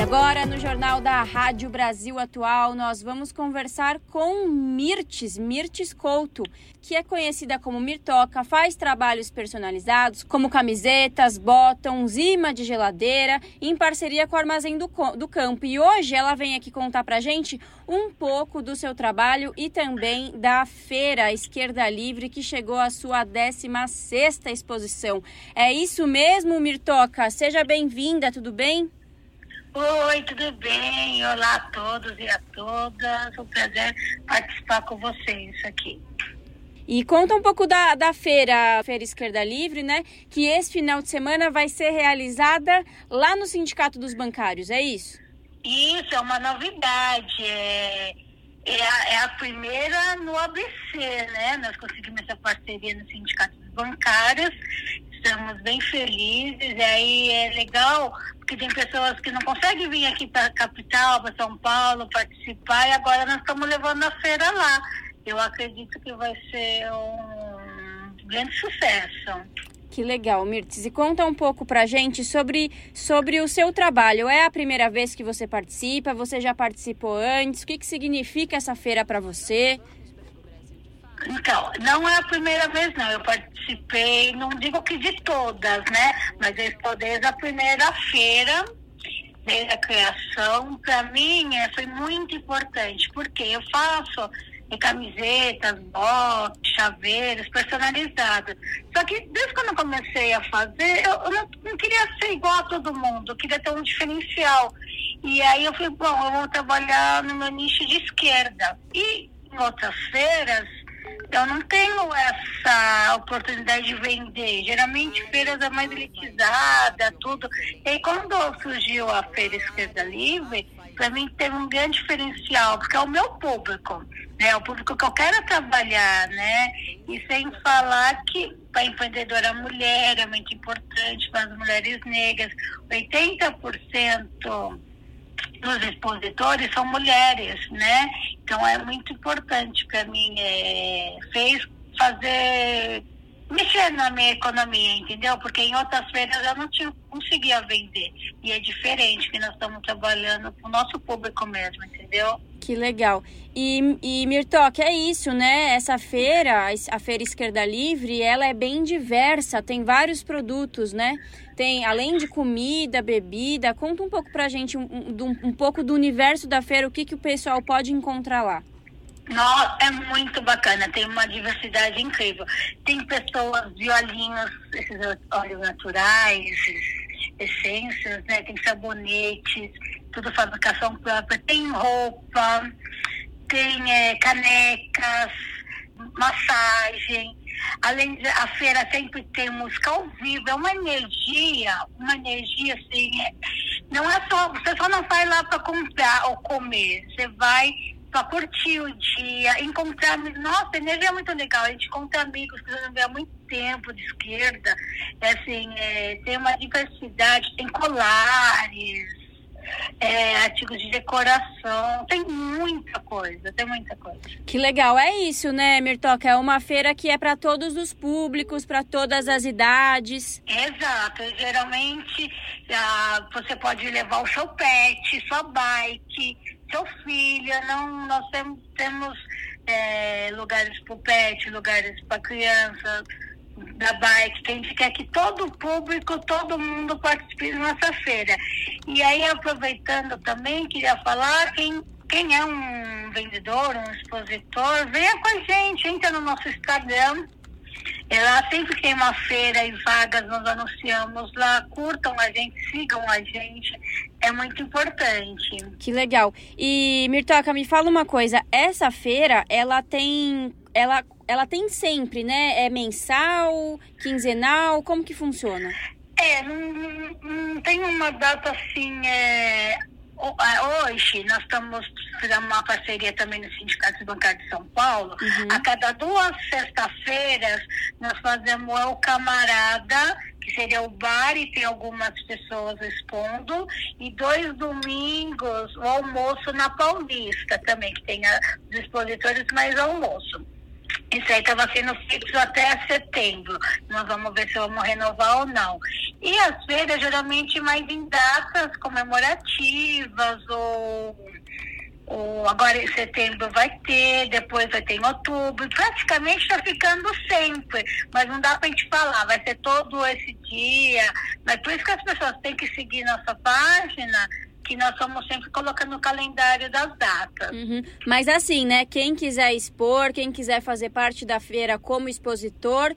E agora, no Jornal da Rádio Brasil Atual, nós vamos conversar com Mirtes, Mirtes Couto, que é conhecida como Mirtoca, faz trabalhos personalizados, como camisetas, botões, imã de geladeira, em parceria com o Armazém do, do Campo. E hoje ela vem aqui contar pra gente um pouco do seu trabalho e também da Feira Esquerda Livre, que chegou à sua 16ª exposição. É isso mesmo, Mirtoca? Seja bem-vinda, tudo bem? Oi, tudo bem? Olá a todos e a todas. Um prazer participar com vocês aqui. E conta um pouco da, da feira, Feira Esquerda Livre, né? Que esse final de semana vai ser realizada lá no Sindicato dos Bancários, é isso? Isso, é uma novidade. É, é, a, é a primeira no ABC, né? Nós conseguimos essa parceria no Sindicato dos Bancários estamos bem felizes. E aí é legal, porque tem pessoas que não conseguem vir aqui para a capital, para São Paulo, participar, e agora nós estamos levando a feira lá. Eu acredito que vai ser um grande sucesso. Que legal, Mirtes. E conta um pouco pra gente sobre, sobre o seu trabalho. É a primeira vez que você participa? Você já participou antes? O que, que significa essa feira para você? Então, não é a primeira vez, não. Eu participei, não digo que de todas, né? Mas eu estou desde a primeira feira, desde a criação. Para mim, é, foi muito importante, porque eu faço camisetas, botes, chaveiros personalizados. Só que desde quando eu comecei a fazer, eu, eu não, não, queria ser igual a todo mundo, eu queria ter um diferencial. E aí eu falei, bom, eu vou trabalhar no meu nicho de esquerda. E em outras feiras, eu não tenho essa oportunidade de vender. Geralmente feiras é mais elitizada, tudo. E quando surgiu a Feira Esquerda Livre, para mim teve um grande diferencial, porque é o meu público, né? É o público que eu quero trabalhar, né? E sem falar que para empreendedora mulher é muito importante, para as mulheres negras, 80% dos expositores são mulheres, né? Então é muito importante para mim, é, fez fazer mexer na minha economia, entendeu? Porque em outras feiras eu não tinha, conseguia vender. E é diferente, que nós estamos trabalhando com o nosso público mesmo, entendeu? Que legal. E, e Mirtok, é isso, né? Essa feira, a Feira Esquerda Livre, ela é bem diversa, tem vários produtos, né? Tem, além de comida, bebida, conta um pouco pra gente um, um, um pouco do universo da feira, o que, que o pessoal pode encontrar lá. Nossa, é muito bacana, tem uma diversidade incrível. Tem pessoas, violinhos, esses óleos naturais, essências, né? Tem sabonetes, tudo fabricação própria, tem roupa, tem é, canecas, massagem. Além de a feira sempre tem música ao vivo, é uma energia, uma energia assim. É, não é só, você só não vai lá para comprar ou comer, você vai para curtir o dia, encontrar. Nossa, a energia é muito legal. A gente encontra amigos que não vê há muito tempo de esquerda. É assim, é, tem uma diversidade, tem colares, é, artigos de decoração, tem muita coisa, tem muita coisa. Que legal, é isso, né, Mirtoca? É uma feira que é para todos os públicos, para todas as idades. Exato, geralmente ah, você pode levar o seu pet, sua bike, seu filho, não, nós temos, temos é, lugares para o pet, lugares para crianças, da bike, que a gente quer que todo o público, todo mundo participe da nossa feira. E aí, aproveitando também, queria falar, quem, quem é um vendedor, um expositor, venha com a gente, entra no nosso Instagram, ela sempre tem uma feira e vagas, nós anunciamos lá, curtam a gente, sigam a gente, é muito importante. Que legal. E Mirtoca, me fala uma coisa, essa feira, ela tem, ela, ela tem sempre, né? É mensal, quinzenal, como que funciona? É, não, não, tem uma data assim, é, hoje nós estamos fazendo uma parceria também no Sindicato Bancário de São Paulo. Uhum. A cada duas sextas-feiras nós fazemos o camarada, que seria o bar e tem algumas pessoas expondo, e dois domingos o almoço na Paulista também, que tem os expositores mais almoço. Isso aí estava sendo fixo até setembro. Nós vamos ver se vamos renovar ou não. E as feiras, geralmente, mais em datas comemorativas ou, ou agora em setembro vai ter, depois vai ter em outubro. Praticamente está ficando sempre, mas não dá para a gente falar. Vai ser todo esse dia. Mas por isso que as pessoas têm que seguir nossa página que nós estamos sempre colocando no calendário das datas. Uhum. Mas assim, né? Quem quiser expor, quem quiser fazer parte da feira como expositor,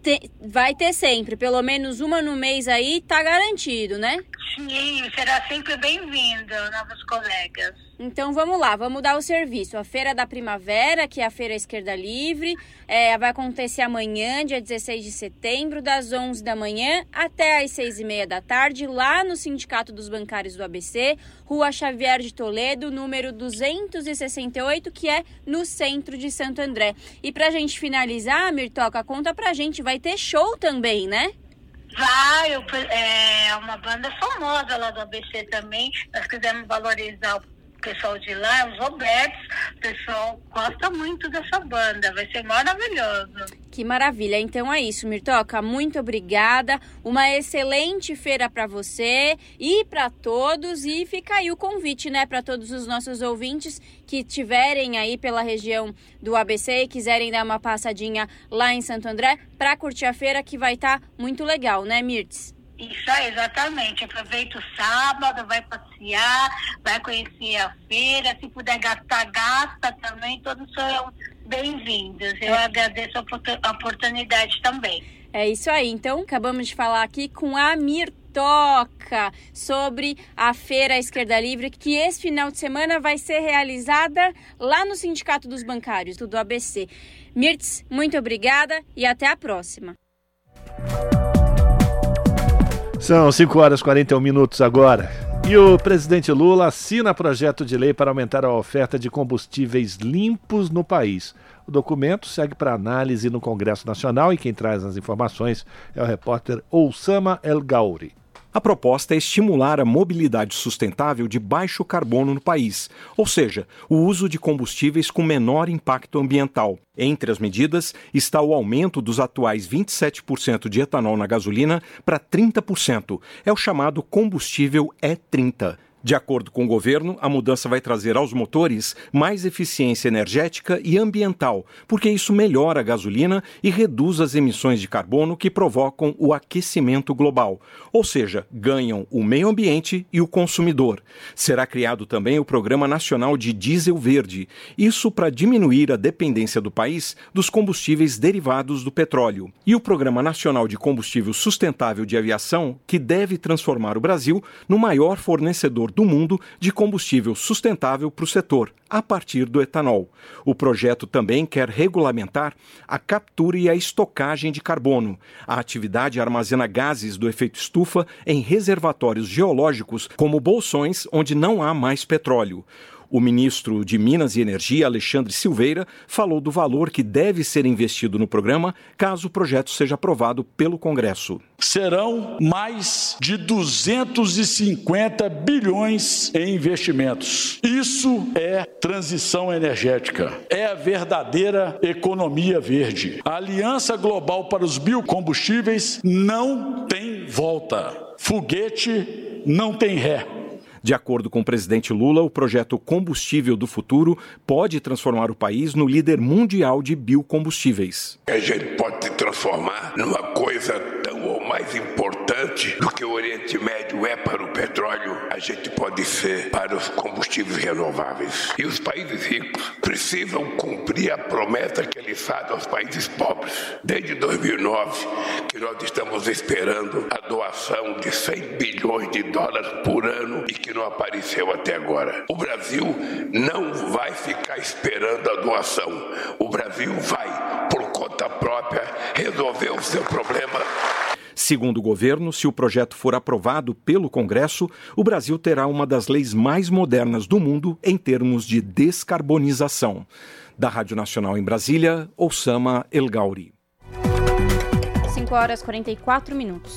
te, vai ter sempre, pelo menos uma no mês aí, tá garantido, né? Sim, será sempre bem-vindo, novos colegas. Então vamos lá, vamos dar o serviço. A Feira da Primavera, que é a Feira Esquerda Livre, é, vai acontecer amanhã, dia 16 de setembro, das 11 da manhã até as 6 e meia da tarde, lá no Sindicato dos Bancários do ABC, Rua Xavier de Toledo, número 268, que é no centro de Santo André. E pra gente finalizar, Mirtoca, conta pra gente, vai ter show também, né? Vai, é uma banda famosa lá do ABC também. Nós quisemos valorizar o pessoal de lá, os Robertos, o pessoal gosta muito dessa banda, vai ser maravilhoso. Que maravilha. Então é isso, Mirtoca, muito obrigada. Uma excelente feira para você e para todos e fica aí o convite, né, para todos os nossos ouvintes que tiverem aí pela região do ABC e quiserem dar uma passadinha lá em Santo André para curtir a feira que vai estar tá muito legal, né, Mirtz? Isso aí, exatamente. Aproveita o sábado, vai passear, vai conhecer a feira. Se puder gastar, gasta também. Todos são bem-vindos. Eu é. agradeço a oportunidade também. É isso aí. Então, acabamos de falar aqui com a Mirtoca sobre a Feira Esquerda Livre, que esse final de semana vai ser realizada lá no Sindicato dos Bancários, do ABC. Mirtz, muito obrigada e até a próxima. São 5 horas e 41 minutos agora. E o presidente Lula assina projeto de lei para aumentar a oferta de combustíveis limpos no país. O documento segue para análise no Congresso Nacional e quem traz as informações é o repórter Oussama El Gauri. A proposta é estimular a mobilidade sustentável de baixo carbono no país, ou seja, o uso de combustíveis com menor impacto ambiental. Entre as medidas está o aumento dos atuais 27% de etanol na gasolina para 30%. É o chamado combustível E30. De acordo com o governo, a mudança vai trazer aos motores mais eficiência energética e ambiental, porque isso melhora a gasolina e reduz as emissões de carbono que provocam o aquecimento global. Ou seja, ganham o meio ambiente e o consumidor. Será criado também o Programa Nacional de Diesel Verde, isso para diminuir a dependência do país dos combustíveis derivados do petróleo. E o Programa Nacional de Combustível Sustentável de Aviação, que deve transformar o Brasil no maior fornecedor do mundo de combustível sustentável para o setor, a partir do etanol. O projeto também quer regulamentar a captura e a estocagem de carbono. A atividade armazena gases do efeito estufa em reservatórios geológicos, como bolsões onde não há mais petróleo. O ministro de Minas e Energia, Alexandre Silveira, falou do valor que deve ser investido no programa caso o projeto seja aprovado pelo Congresso. Serão mais de 250 bilhões em investimentos. Isso é transição energética. É a verdadeira economia verde. A Aliança Global para os Biocombustíveis não tem volta. Foguete não tem ré. De acordo com o presidente Lula, o projeto Combustível do Futuro pode transformar o país no líder mundial de biocombustíveis. A gente pode se transformar numa coisa mais importante do que o Oriente Médio é para o petróleo, a gente pode ser para os combustíveis renováveis. E os países ricos precisam cumprir a promessa que eles fazem aos países pobres. Desde 2009, que nós estamos esperando a doação de 100 bilhões de dólares por ano e que não apareceu até agora. O Brasil não vai ficar esperando a doação. O Brasil vai, por conta própria, resolver o seu problema. Segundo o governo, se o projeto for aprovado pelo Congresso, o Brasil terá uma das leis mais modernas do mundo em termos de descarbonização. Da Rádio Nacional em Brasília, Osama El Gauri. 5 horas 44 minutos.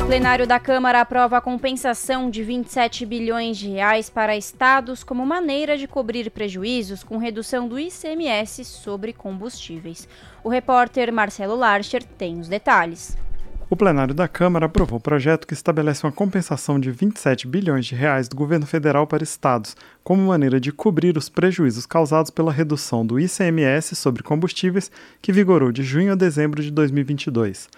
O plenário da Câmara aprova a compensação de 27 bilhões de reais para estados como maneira de cobrir prejuízos com redução do ICMS sobre combustíveis. O repórter Marcelo Larcher tem os detalhes. O plenário da Câmara aprovou o projeto que estabelece uma compensação de 27 bilhões de reais do governo federal para estados, como maneira de cobrir os prejuízos causados pela redução do ICMS sobre combustíveis que vigorou de junho a dezembro de 2022.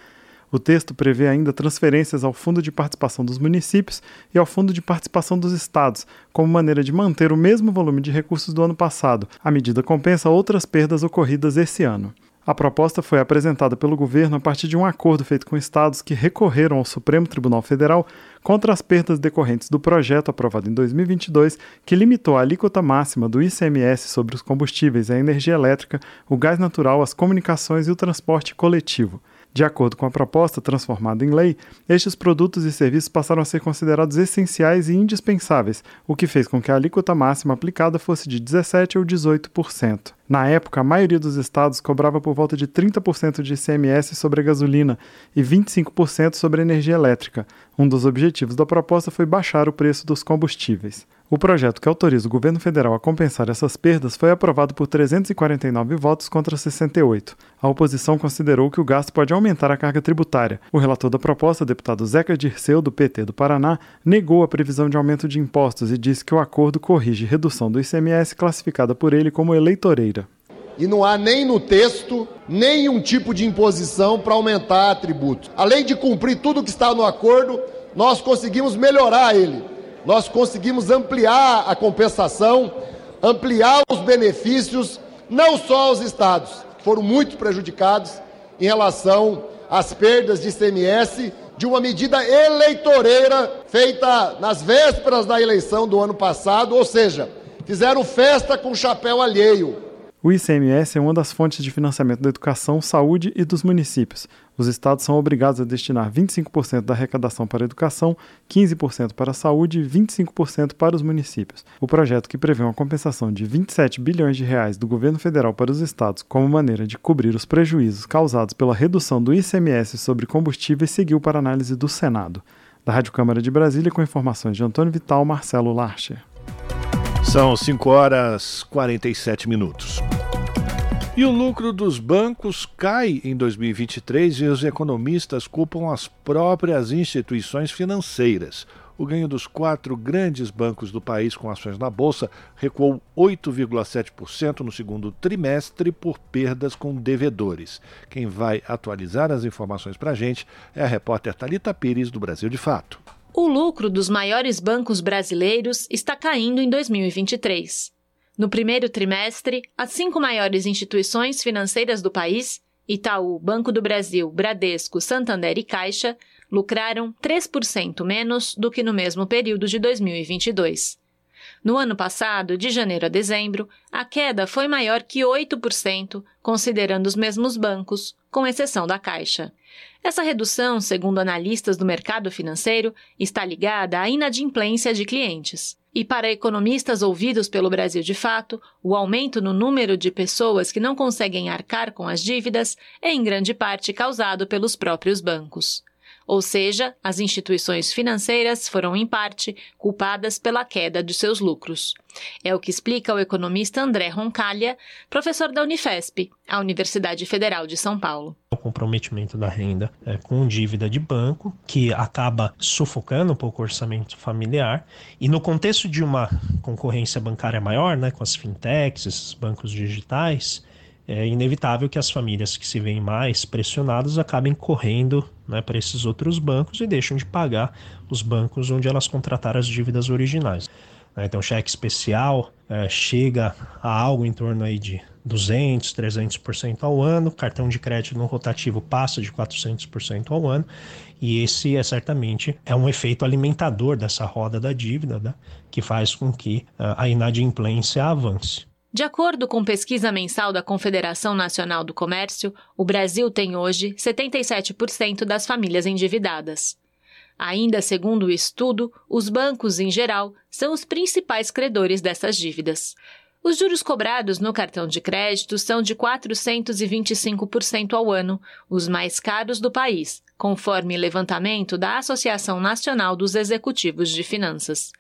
O texto prevê ainda transferências ao Fundo de Participação dos Municípios e ao Fundo de Participação dos Estados, como maneira de manter o mesmo volume de recursos do ano passado. A medida compensa outras perdas ocorridas esse ano. A proposta foi apresentada pelo governo a partir de um acordo feito com estados que recorreram ao Supremo Tribunal Federal contra as perdas decorrentes do projeto aprovado em 2022, que limitou a alíquota máxima do ICMS sobre os combustíveis, a energia elétrica, o gás natural, as comunicações e o transporte coletivo. De acordo com a proposta transformada em lei, estes produtos e serviços passaram a ser considerados essenciais e indispensáveis, o que fez com que a alíquota máxima aplicada fosse de 17% ou 18%. Na época, a maioria dos estados cobrava por volta de 30% de ICMS sobre a gasolina e 25% sobre a energia elétrica. Um dos objetivos da proposta foi baixar o preço dos combustíveis. O projeto que autoriza o governo federal a compensar essas perdas foi aprovado por 349 votos contra 68. A oposição considerou que o gasto pode aumentar a carga tributária. O relator da proposta, deputado Zeca Dirceu, do PT do Paraná, negou a previsão de aumento de impostos e disse que o acordo corrige redução do ICMS classificada por ele como eleitoreira. E não há nem no texto nenhum tipo de imposição para aumentar tributos. Além de cumprir tudo que está no acordo, nós conseguimos melhorar ele nós conseguimos ampliar a compensação, ampliar os benefícios, não só aos estados, que foram muito prejudicados em relação às perdas de ICMS de uma medida eleitoreira feita nas vésperas da eleição do ano passado, ou seja, fizeram festa com chapéu alheio. O ICMS é uma das fontes de financiamento da educação, saúde e dos municípios. Os estados são obrigados a destinar 25% da arrecadação para a educação, 15% para a saúde e 25% para os municípios. O projeto que prevê uma compensação de 27 bilhões de reais do governo federal para os estados como maneira de cobrir os prejuízos causados pela redução do ICMS sobre combustíveis seguiu para análise do Senado. Da Rádio Câmara de Brasília, com informações de Antônio Vital, Marcelo Larcher. São 5 horas 47 minutos. E o lucro dos bancos cai em 2023 e os economistas culpam as próprias instituições financeiras. O ganho dos quatro grandes bancos do país com ações na Bolsa recuou 8,7% no segundo trimestre por perdas com devedores. Quem vai atualizar as informações para a gente é a repórter Talita Pires, do Brasil de Fato. O lucro dos maiores bancos brasileiros está caindo em 2023. No primeiro trimestre, as cinco maiores instituições financeiras do país, Itaú, Banco do Brasil, Bradesco, Santander e Caixa, lucraram 3% menos do que no mesmo período de 2022. No ano passado, de janeiro a dezembro, a queda foi maior que 8%, considerando os mesmos bancos, com exceção da Caixa. Essa redução, segundo analistas do mercado financeiro, está ligada à inadimplência de clientes. E para economistas ouvidos pelo Brasil de Fato, o aumento no número de pessoas que não conseguem arcar com as dívidas é em grande parte causado pelos próprios bancos. Ou seja, as instituições financeiras foram, em parte, culpadas pela queda de seus lucros. É o que explica o economista André Roncalha, professor da Unifesp, a Universidade Federal de São Paulo. comprometimento da renda é, com dívida de banco, que acaba sufocando um pouco o orçamento familiar. E no contexto de uma concorrência bancária maior, né, com as fintechs, esses bancos digitais, é inevitável que as famílias que se veem mais pressionadas acabem correndo né, para esses outros bancos e deixam de pagar os bancos onde elas contrataram as dívidas originais. Né? Então, cheque especial é, chega a algo em torno aí de 200, 300% ao ano, cartão de crédito no rotativo passa de 400% ao ano, e esse é certamente é um efeito alimentador dessa roda da dívida, né, que faz com que uh, a inadimplência avance. De acordo com pesquisa mensal da Confederação Nacional do Comércio, o Brasil tem hoje 77% das famílias endividadas. Ainda segundo o estudo, os bancos, em geral, são os principais credores dessas dívidas. Os juros cobrados no cartão de crédito são de 425% ao ano, os mais caros do país, conforme levantamento da Associação Nacional dos Executivos de Finanças.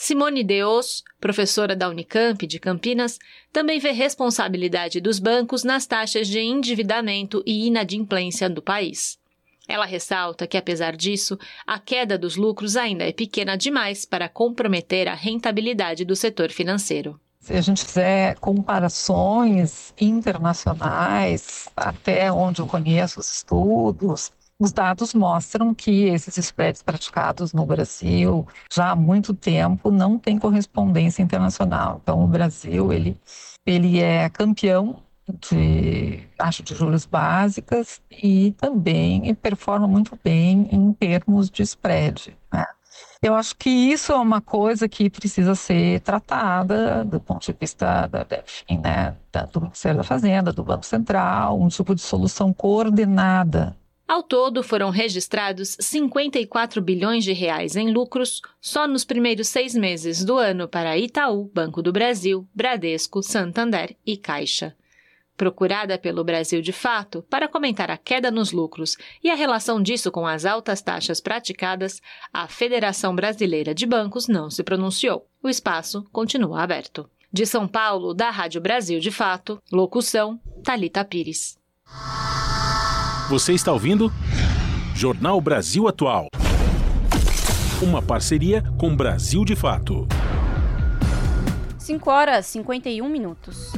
Simone Deos, professora da Unicamp de Campinas, também vê responsabilidade dos bancos nas taxas de endividamento e inadimplência do país. Ela ressalta que, apesar disso, a queda dos lucros ainda é pequena demais para comprometer a rentabilidade do setor financeiro. Se a gente fizer comparações internacionais, até onde eu conheço os estudos, os dados mostram que esses spreads praticados no Brasil já há muito tempo não têm correspondência internacional. Então, o Brasil ele, ele é campeão de taxa de juros básicas e também performa muito bem em termos de spread. Né? Eu acho que isso é uma coisa que precisa ser tratada do ponto de vista da, enfim, né, do Ministério da Fazenda, do Banco Central, um tipo de solução coordenada ao todo, foram registrados 54 bilhões de reais em lucros só nos primeiros seis meses do ano para Itaú, Banco do Brasil, Bradesco, Santander e Caixa. Procurada pelo Brasil de Fato para comentar a queda nos lucros e a relação disso com as altas taxas praticadas, a Federação Brasileira de Bancos não se pronunciou. O espaço continua aberto. De São Paulo, da Rádio Brasil de Fato, locução Talita Pires. Você está ouvindo? Jornal Brasil Atual. Uma parceria com Brasil de Fato. 5 horas e 51 minutos.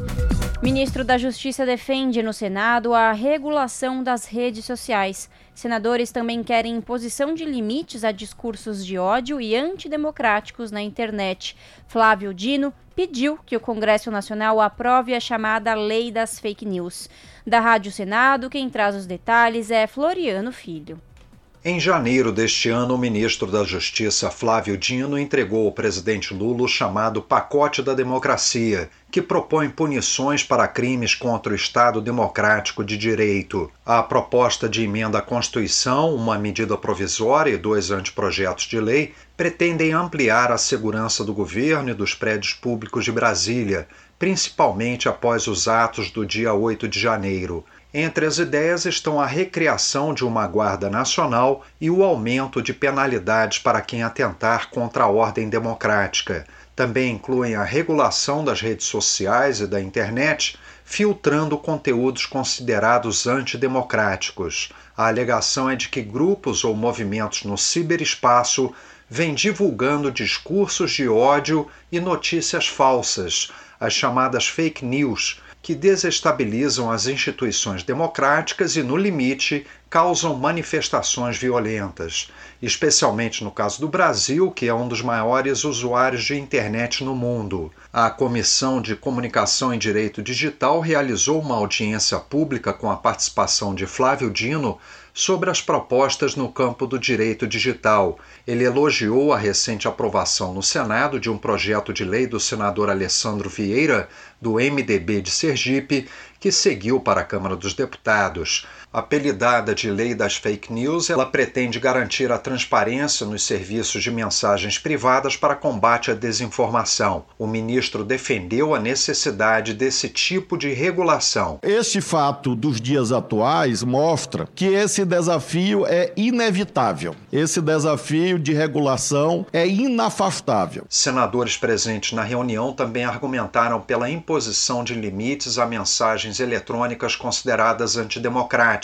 Ministro da Justiça defende no Senado a regulação das redes sociais. Senadores também querem imposição de limites a discursos de ódio e antidemocráticos na internet. Flávio Dino pediu que o Congresso Nacional aprove a chamada Lei das Fake News. Da Rádio Senado, quem traz os detalhes é Floriano Filho. Em janeiro deste ano, o ministro da Justiça Flávio Dino entregou ao presidente Lula o chamado Pacote da Democracia, que propõe punições para crimes contra o Estado Democrático de Direito. A proposta de emenda à Constituição, uma medida provisória e dois anteprojetos de lei pretendem ampliar a segurança do governo e dos prédios públicos de Brasília, principalmente após os atos do dia 8 de janeiro. Entre as ideias estão a recriação de uma Guarda Nacional e o aumento de penalidades para quem atentar contra a ordem democrática. Também incluem a regulação das redes sociais e da internet, filtrando conteúdos considerados antidemocráticos. A alegação é de que grupos ou movimentos no ciberespaço vêm divulgando discursos de ódio e notícias falsas, as chamadas fake news que desestabilizam as instituições democráticas e, no limite, causam manifestações violentas, especialmente no caso do Brasil, que é um dos maiores usuários de internet no mundo. A Comissão de Comunicação e Direito Digital realizou uma audiência pública com a participação de Flávio Dino sobre as propostas no campo do direito digital. Ele elogiou a recente aprovação no Senado de um projeto de lei do senador Alessandro Vieira, do MDB de Sergipe, que seguiu para a Câmara dos Deputados. Apelidada de Lei das Fake News, ela pretende garantir a transparência nos serviços de mensagens privadas para combate à desinformação. O ministro defendeu a necessidade desse tipo de regulação. Este fato dos dias atuais mostra que esse desafio é inevitável. Esse desafio de regulação é inafastável. Senadores presentes na reunião também argumentaram pela imposição de limites a mensagens mensagens eletrônicas consideradas antidemocráticas.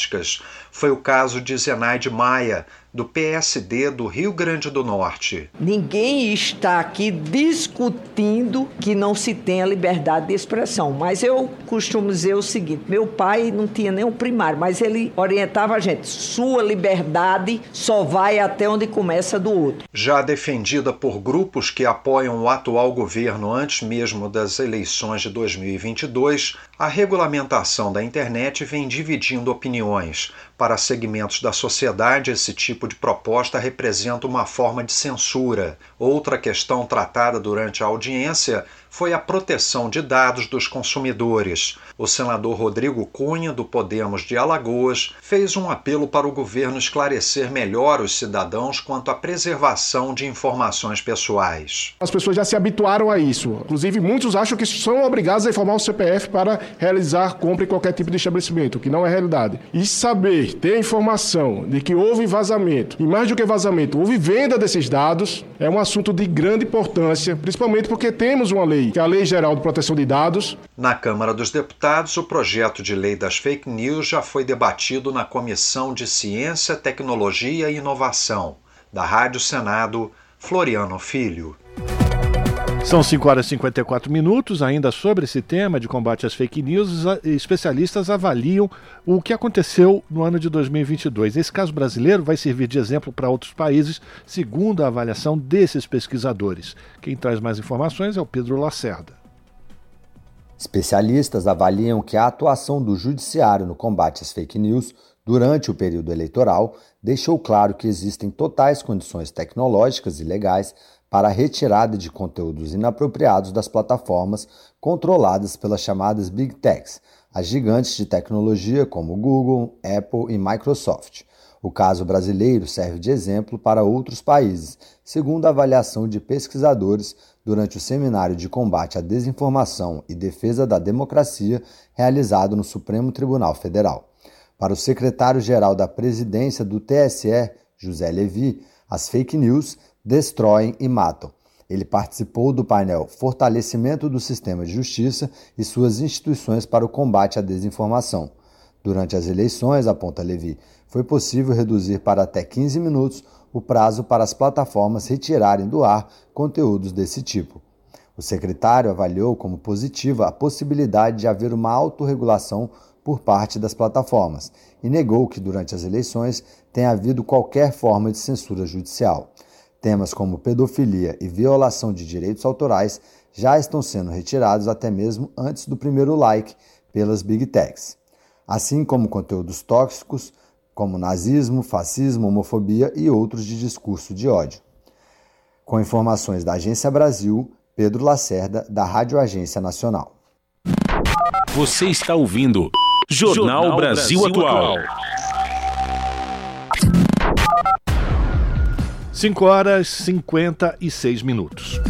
Foi o caso de Zenaide Maia, do PSD do Rio Grande do Norte. Ninguém está aqui discutindo que não se tenha liberdade de expressão, mas eu costumo dizer o seguinte: meu pai não tinha nem um primário, mas ele orientava a gente: sua liberdade só vai até onde começa do outro. Já defendida por grupos que apoiam o atual governo antes mesmo das eleições de 2022, a regulamentação da internet vem dividindo opiniões. Para segmentos da sociedade, esse tipo de proposta representa uma forma de censura. Outra questão tratada durante a audiência foi a proteção de dados dos consumidores. O senador Rodrigo Cunha, do Podemos de Alagoas, fez um apelo para o governo esclarecer melhor os cidadãos quanto à preservação de informações pessoais. As pessoas já se habituaram a isso. Inclusive, muitos acham que são obrigados a informar o CPF para realizar compra em qualquer tipo de estabelecimento, o que não é realidade. E saber, ter informação de que houve vazamento, e mais do que vazamento, houve venda desses dados, é um assunto de grande importância, principalmente porque temos uma lei que é a Lei Geral de Proteção de Dados. Na Câmara dos Deputados, o projeto de lei das fake news já foi debatido na Comissão de Ciência, Tecnologia e Inovação, da Rádio Senado, Floriano Filho. São 5 horas e 54 minutos. Ainda sobre esse tema de combate às fake news, especialistas avaliam o que aconteceu no ano de 2022. Esse caso brasileiro vai servir de exemplo para outros países, segundo a avaliação desses pesquisadores. Quem traz mais informações é o Pedro Lacerda. Especialistas avaliam que a atuação do Judiciário no combate às fake news durante o período eleitoral deixou claro que existem totais condições tecnológicas e legais para a retirada de conteúdos inapropriados das plataformas controladas pelas chamadas Big Techs, as gigantes de tecnologia como Google, Apple e Microsoft. O caso brasileiro serve de exemplo para outros países, segundo a avaliação de pesquisadores durante o seminário de combate à desinformação e defesa da democracia realizado no Supremo Tribunal Federal. Para o secretário-geral da presidência do TSE, José Levi, as fake news destroem e matam. Ele participou do painel Fortalecimento do Sistema de Justiça e suas instituições para o combate à desinformação. Durante as eleições, aponta Levi, foi possível reduzir para até 15 minutos o prazo para as plataformas retirarem do ar conteúdos desse tipo. O secretário avaliou como positiva a possibilidade de haver uma autorregulação por parte das plataformas e negou que durante as eleições tenha havido qualquer forma de censura judicial. Temas como pedofilia e violação de direitos autorais já estão sendo retirados até mesmo antes do primeiro like pelas Big Techs, assim como conteúdos tóxicos como nazismo, fascismo, homofobia e outros de discurso de ódio. Com informações da Agência Brasil, Pedro Lacerda, da Rádio Agência Nacional. Você está ouvindo Jornal, Jornal Brasil, Brasil Atual. Atual. 5 horas e 56 minutos.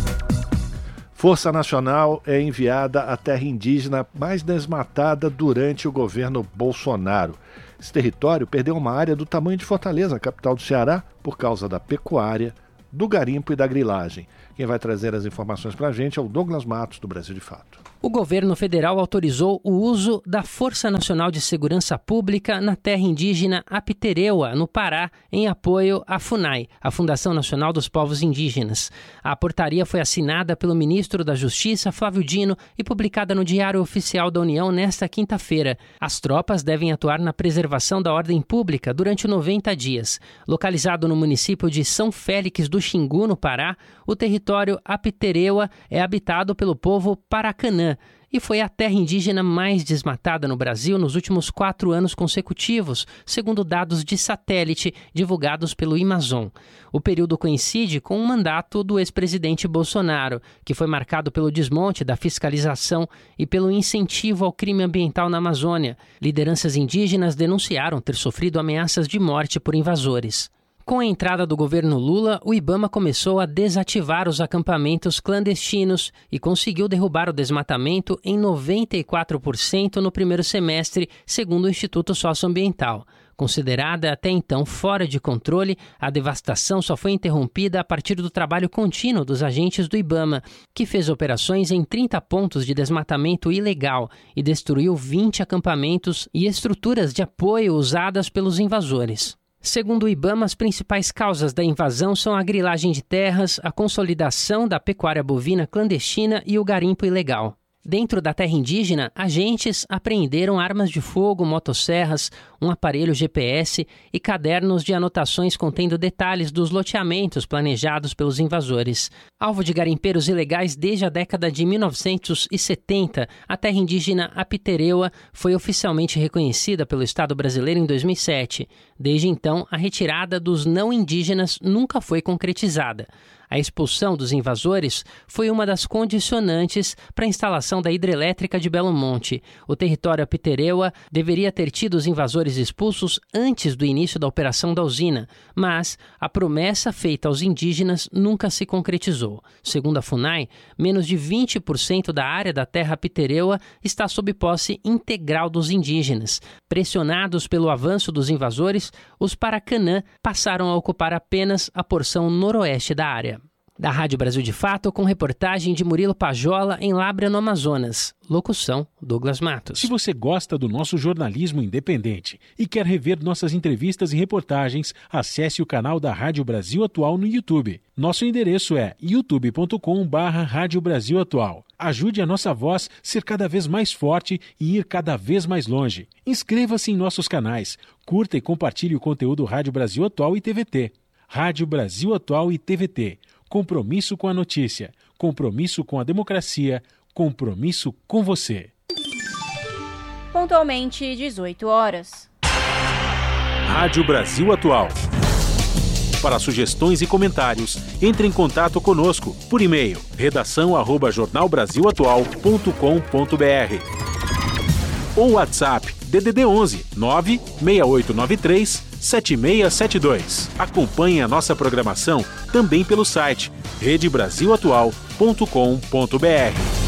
Força Nacional é enviada à terra indígena mais desmatada durante o governo Bolsonaro. Esse território perdeu uma área do tamanho de Fortaleza, capital do Ceará, por causa da pecuária, do garimpo e da grilagem. Quem vai trazer as informações para a gente é o Douglas Matos, do Brasil de Fato. O governo federal autorizou o uso da Força Nacional de Segurança Pública na terra indígena Apitereua, no Pará, em apoio à FUNAI, a Fundação Nacional dos Povos Indígenas. A portaria foi assinada pelo ministro da Justiça, Flávio Dino, e publicada no Diário Oficial da União nesta quinta-feira. As tropas devem atuar na preservação da ordem pública durante 90 dias. Localizado no município de São Félix do Xingu, no Pará, o território Apitereua é habitado pelo povo Paracanã e foi a terra indígena mais desmatada no Brasil nos últimos quatro anos consecutivos, segundo dados de satélite divulgados pelo Amazon. O período coincide com o mandato do ex-presidente Bolsonaro, que foi marcado pelo desmonte da fiscalização e pelo incentivo ao crime ambiental na Amazônia. Lideranças indígenas denunciaram ter sofrido ameaças de morte por invasores. Com a entrada do governo Lula, o Ibama começou a desativar os acampamentos clandestinos e conseguiu derrubar o desmatamento em 94% no primeiro semestre, segundo o Instituto Socioambiental. Considerada até então fora de controle, a devastação só foi interrompida a partir do trabalho contínuo dos agentes do Ibama, que fez operações em 30 pontos de desmatamento ilegal e destruiu 20 acampamentos e estruturas de apoio usadas pelos invasores. Segundo o IBAMA, as principais causas da invasão são a grilagem de terras, a consolidação da pecuária bovina clandestina e o garimpo ilegal. Dentro da terra indígena, agentes apreenderam armas de fogo, motosserras, um aparelho GPS e cadernos de anotações contendo detalhes dos loteamentos planejados pelos invasores. Alvo de garimpeiros ilegais desde a década de 1970, a terra indígena Apitereua foi oficialmente reconhecida pelo Estado brasileiro em 2007. Desde então, a retirada dos não indígenas nunca foi concretizada. A expulsão dos invasores foi uma das condicionantes para a instalação da hidrelétrica de Belo Monte. O território Apitereua deveria ter tido os invasores expulsos antes do início da operação da usina, mas a promessa feita aos indígenas nunca se concretizou. Segundo a FUNAI, menos de 20% da área da terra Apitereua está sob posse integral dos indígenas. Pressionados pelo avanço dos invasores, os Paracanã passaram a ocupar apenas a porção noroeste da área da Rádio Brasil de Fato, com reportagem de Murilo Pajola em Lábrea, no Amazonas. Locução: Douglas Matos. Se você gosta do nosso jornalismo independente e quer rever nossas entrevistas e reportagens, acesse o canal da Rádio Brasil Atual no YouTube. Nosso endereço é youtube.com/barra Rádio Brasil Atual. Ajude a nossa voz ser cada vez mais forte e ir cada vez mais longe. Inscreva-se em nossos canais, curta e compartilhe o conteúdo Rádio Brasil Atual e TVT. Rádio Brasil Atual e TVT Compromisso com a notícia, compromisso com a democracia, compromisso com você. Pontualmente 18 horas. Rádio Brasil Atual. Para sugestões e comentários, entre em contato conosco por e-mail redação@jornalbrasilatual.com.br ou WhatsApp DDD 11 96893 7672. Acompanhe a nossa programação também pelo site redebrasilatual.com.br.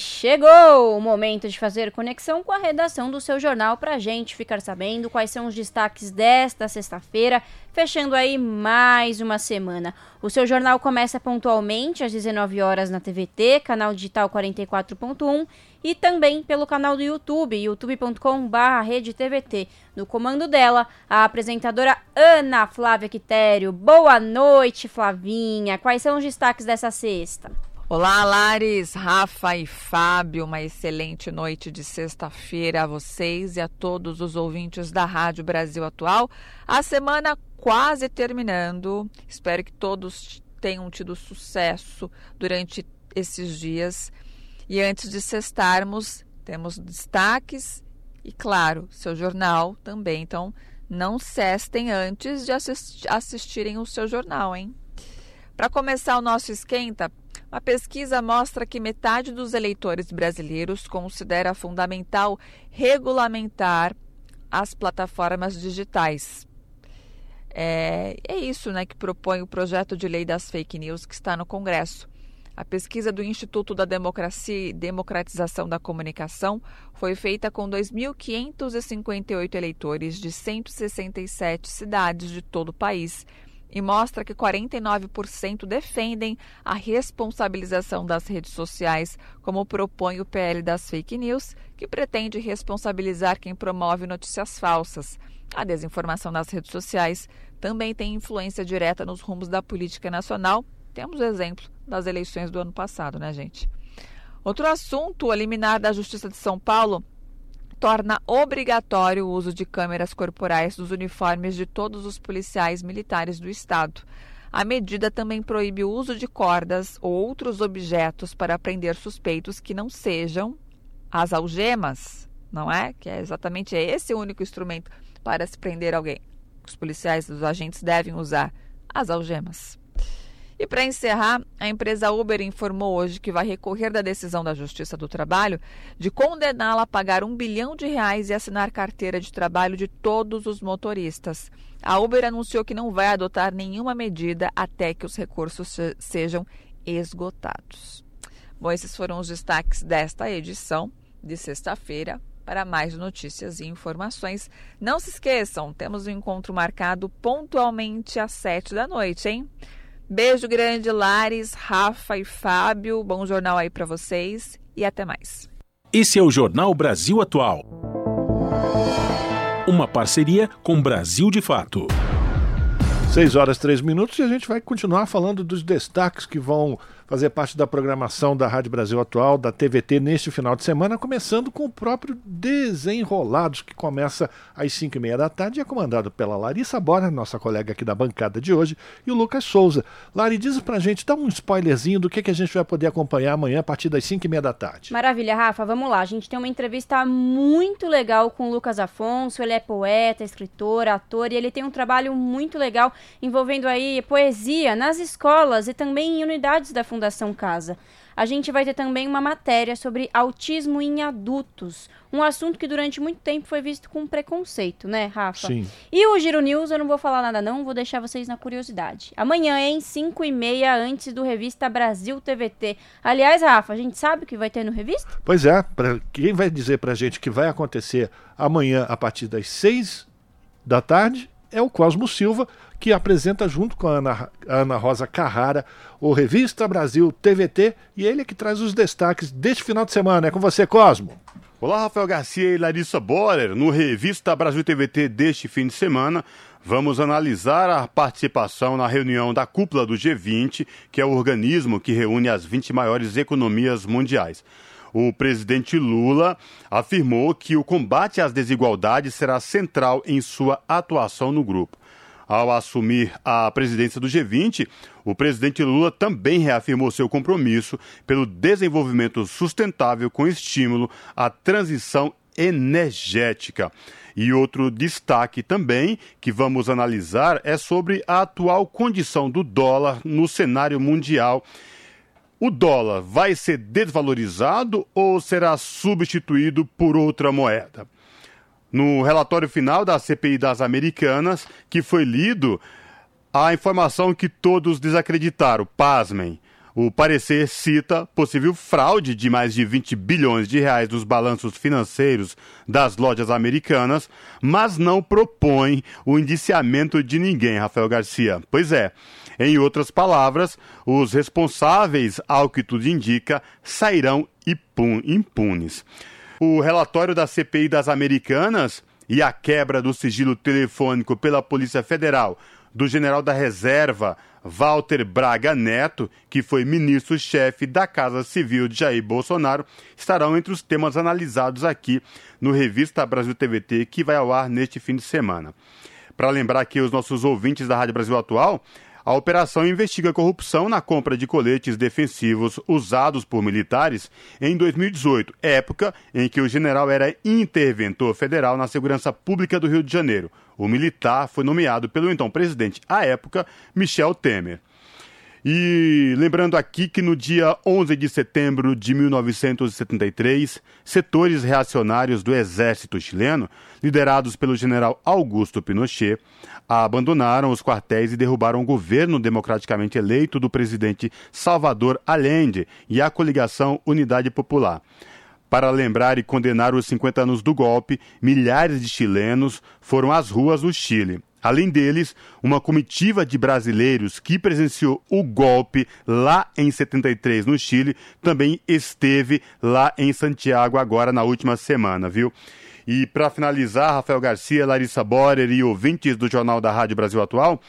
chegou o momento de fazer conexão com a redação do seu jornal para a gente ficar sabendo quais são os destaques desta sexta-feira, fechando aí mais uma semana. O seu jornal começa pontualmente às 19 horas na TVT, canal digital 44.1 e também pelo canal do YouTube, youtube.com/redetvt. No comando dela, a apresentadora Ana Flávia Quitério. Boa noite, Flavinha. Quais são os destaques dessa sexta? Olá, Lares, Rafa e Fábio. Uma excelente noite de sexta-feira a vocês e a todos os ouvintes da Rádio Brasil Atual. A semana quase terminando. Espero que todos tenham tido sucesso durante esses dias. E antes de sextarmos, temos destaques e, claro, seu jornal também. Então, não cestem antes de assistirem o seu jornal, hein? Para começar o nosso esquenta, uma pesquisa mostra que metade dos eleitores brasileiros considera fundamental regulamentar as plataformas digitais. É, é, isso né, que propõe o projeto de lei das fake news que está no Congresso. A pesquisa do Instituto da Democracia e Democratização da Comunicação foi feita com 2.558 eleitores de 167 cidades de todo o país e mostra que 49% defendem a responsabilização das redes sociais, como propõe o PL das fake news, que pretende responsabilizar quem promove notícias falsas. A desinformação nas redes sociais também tem influência direta nos rumos da política nacional. Temos exemplo das eleições do ano passado, né, gente? Outro assunto, o liminar da Justiça de São Paulo torna obrigatório o uso de câmeras corporais dos uniformes de todos os policiais militares do Estado. A medida também proíbe o uso de cordas ou outros objetos para prender suspeitos que não sejam as algemas, não é? Que é exatamente esse o único instrumento para se prender alguém. Os policiais, os agentes devem usar as algemas. E para encerrar, a empresa Uber informou hoje que vai recorrer da decisão da Justiça do Trabalho de condená-la a pagar um bilhão de reais e assinar carteira de trabalho de todos os motoristas. A Uber anunciou que não vai adotar nenhuma medida até que os recursos sejam esgotados. Bom, esses foram os destaques desta edição de sexta-feira. Para mais notícias e informações, não se esqueçam, temos um encontro marcado pontualmente às sete da noite, hein? Beijo grande, Lares, Rafa e Fábio. Bom jornal aí para vocês e até mais. Esse é o Jornal Brasil Atual. Uma parceria com Brasil de Fato. 6 horas 3 minutos e a gente vai continuar falando dos destaques que vão fazer parte da programação da Rádio Brasil Atual, da TVT, neste final de semana, começando com o próprio Desenrolados, que começa às 5 e meia da tarde e é comandado pela Larissa Bora, nossa colega aqui da bancada de hoje, e o Lucas Souza. Lari, diz pra gente, dá um spoilerzinho do que, que a gente vai poder acompanhar amanhã a partir das 5 e meia da tarde. Maravilha, Rafa, vamos lá. A gente tem uma entrevista muito legal com o Lucas Afonso, ele é poeta, escritor, ator, e ele tem um trabalho muito legal envolvendo aí poesia nas escolas e também em unidades da Fundação Fundação Casa. A gente vai ter também uma matéria sobre autismo em adultos, um assunto que durante muito tempo foi visto com preconceito, né, Rafa? Sim. E o Giro News, eu não vou falar nada não, vou deixar vocês na curiosidade. Amanhã, em 5 e meia, antes do Revista Brasil TVT. Aliás, Rafa, a gente sabe o que vai ter no Revista? Pois é, pra, quem vai dizer pra gente que vai acontecer amanhã a partir das 6 da tarde é o Cosmo Silva, que apresenta junto com a Ana, a Ana Rosa Carrara o Revista Brasil TVT e ele é que traz os destaques deste final de semana. É com você, Cosmo. Olá, Rafael Garcia e Larissa Borer. No Revista Brasil TVT deste fim de semana, vamos analisar a participação na reunião da cúpula do G20, que é o organismo que reúne as 20 maiores economias mundiais. O presidente Lula afirmou que o combate às desigualdades será central em sua atuação no grupo. Ao assumir a presidência do G20, o presidente Lula também reafirmou seu compromisso pelo desenvolvimento sustentável com estímulo à transição energética. E outro destaque também que vamos analisar é sobre a atual condição do dólar no cenário mundial. O dólar vai ser desvalorizado ou será substituído por outra moeda? No relatório final da CPI das Americanas, que foi lido, a informação que todos desacreditaram, pasmem. O parecer cita possível fraude de mais de 20 bilhões de reais dos balanços financeiros das lojas americanas, mas não propõe o indiciamento de ninguém, Rafael Garcia. Pois é, em outras palavras, os responsáveis, ao que tudo indica, sairão impunes o relatório da CPI das Americanas e a quebra do sigilo telefônico pela Polícia Federal do general da reserva Walter Braga Neto, que foi ministro-chefe da Casa Civil de Jair Bolsonaro, estarão entre os temas analisados aqui no Revista Brasil TVT, que vai ao ar neste fim de semana. Para lembrar aqui os nossos ouvintes da Rádio Brasil Atual, a operação investiga corrupção na compra de coletes defensivos usados por militares em 2018, época em que o general era interventor federal na segurança pública do Rio de Janeiro. O militar foi nomeado pelo então presidente à época, Michel Temer. E lembrando aqui que no dia 11 de setembro de 1973, setores reacionários do exército chileno, liderados pelo general Augusto Pinochet, abandonaram os quartéis e derrubaram o governo democraticamente eleito do presidente Salvador Allende e a coligação Unidade Popular. Para lembrar e condenar os 50 anos do golpe, milhares de chilenos foram às ruas do Chile. Além deles, uma comitiva de brasileiros que presenciou o golpe lá em 73 no Chile também esteve lá em Santiago agora na última semana, viu? E para finalizar, Rafael Garcia, Larissa Borer e ouvintes do Jornal da Rádio Brasil Atual,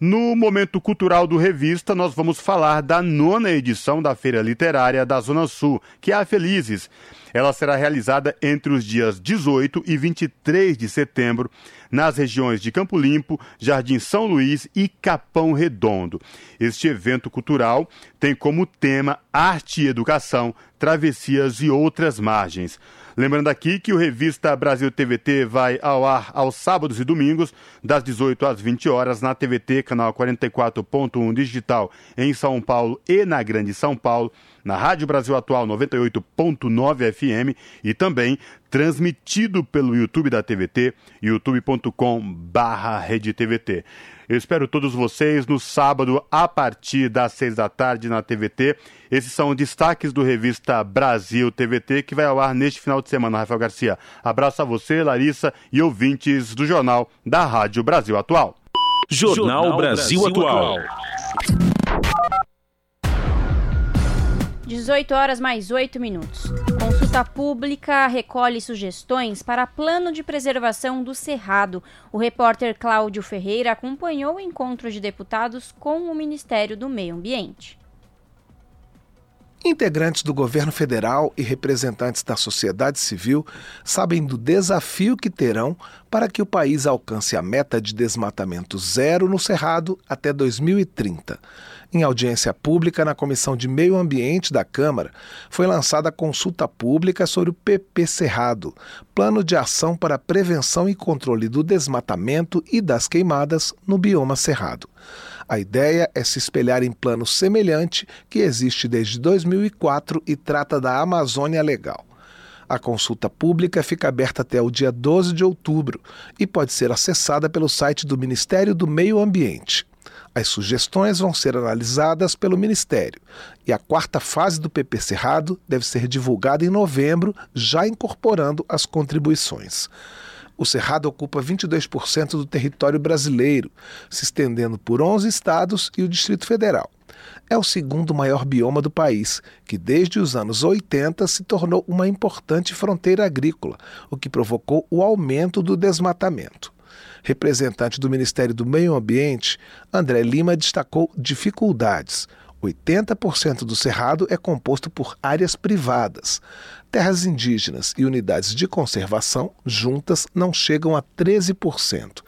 no momento cultural do Revista, nós vamos falar da nona edição da Feira Literária da Zona Sul, que é a Felizes. ela será realizada entre os dias 18 e 23 de setembro nas regiões de Campo Limpo, Jardim São Luís e Capão Redondo. Este evento cultural tem como tema arte e educação, travessias e outras margens. Lembrando aqui que o Revista Brasil TVT vai ao ar aos sábados e domingos, das 18 às 20 horas, na TVT, canal 44.1 digital em São Paulo e na Grande São Paulo, na Rádio Brasil Atual 98.9 FM e também transmitido pelo YouTube da TVT, youtube.com/redetvt. Eu espero todos vocês no sábado a partir das seis da tarde na TVT. Esses são destaques do revista Brasil TVT que vai ao ar neste final de semana, Rafael Garcia. Abraço a você, Larissa e ouvintes do jornal da Rádio Brasil Atual. Jornal Brasil Atual. 18 horas mais 8 minutos. Consulta pública recolhe sugestões para plano de preservação do Cerrado. O repórter Cláudio Ferreira acompanhou o encontro de deputados com o Ministério do Meio Ambiente. Integrantes do governo federal e representantes da sociedade civil sabem do desafio que terão para que o país alcance a meta de desmatamento zero no Cerrado até 2030. Em audiência pública na Comissão de Meio Ambiente da Câmara, foi lançada a consulta pública sobre o PP Cerrado, Plano de Ação para a Prevenção e Controle do Desmatamento e das Queimadas no bioma Cerrado. A ideia é se espelhar em plano semelhante que existe desde 2004 e trata da Amazônia Legal. A consulta pública fica aberta até o dia 12 de outubro e pode ser acessada pelo site do Ministério do Meio Ambiente. As sugestões vão ser analisadas pelo Ministério e a quarta fase do PP Cerrado deve ser divulgada em novembro, já incorporando as contribuições. O Cerrado ocupa 22% do território brasileiro, se estendendo por 11 estados e o Distrito Federal. É o segundo maior bioma do país, que desde os anos 80 se tornou uma importante fronteira agrícola, o que provocou o aumento do desmatamento. Representante do Ministério do Meio Ambiente, André Lima destacou dificuldades. 80% do cerrado é composto por áreas privadas. Terras indígenas e unidades de conservação juntas não chegam a 13%.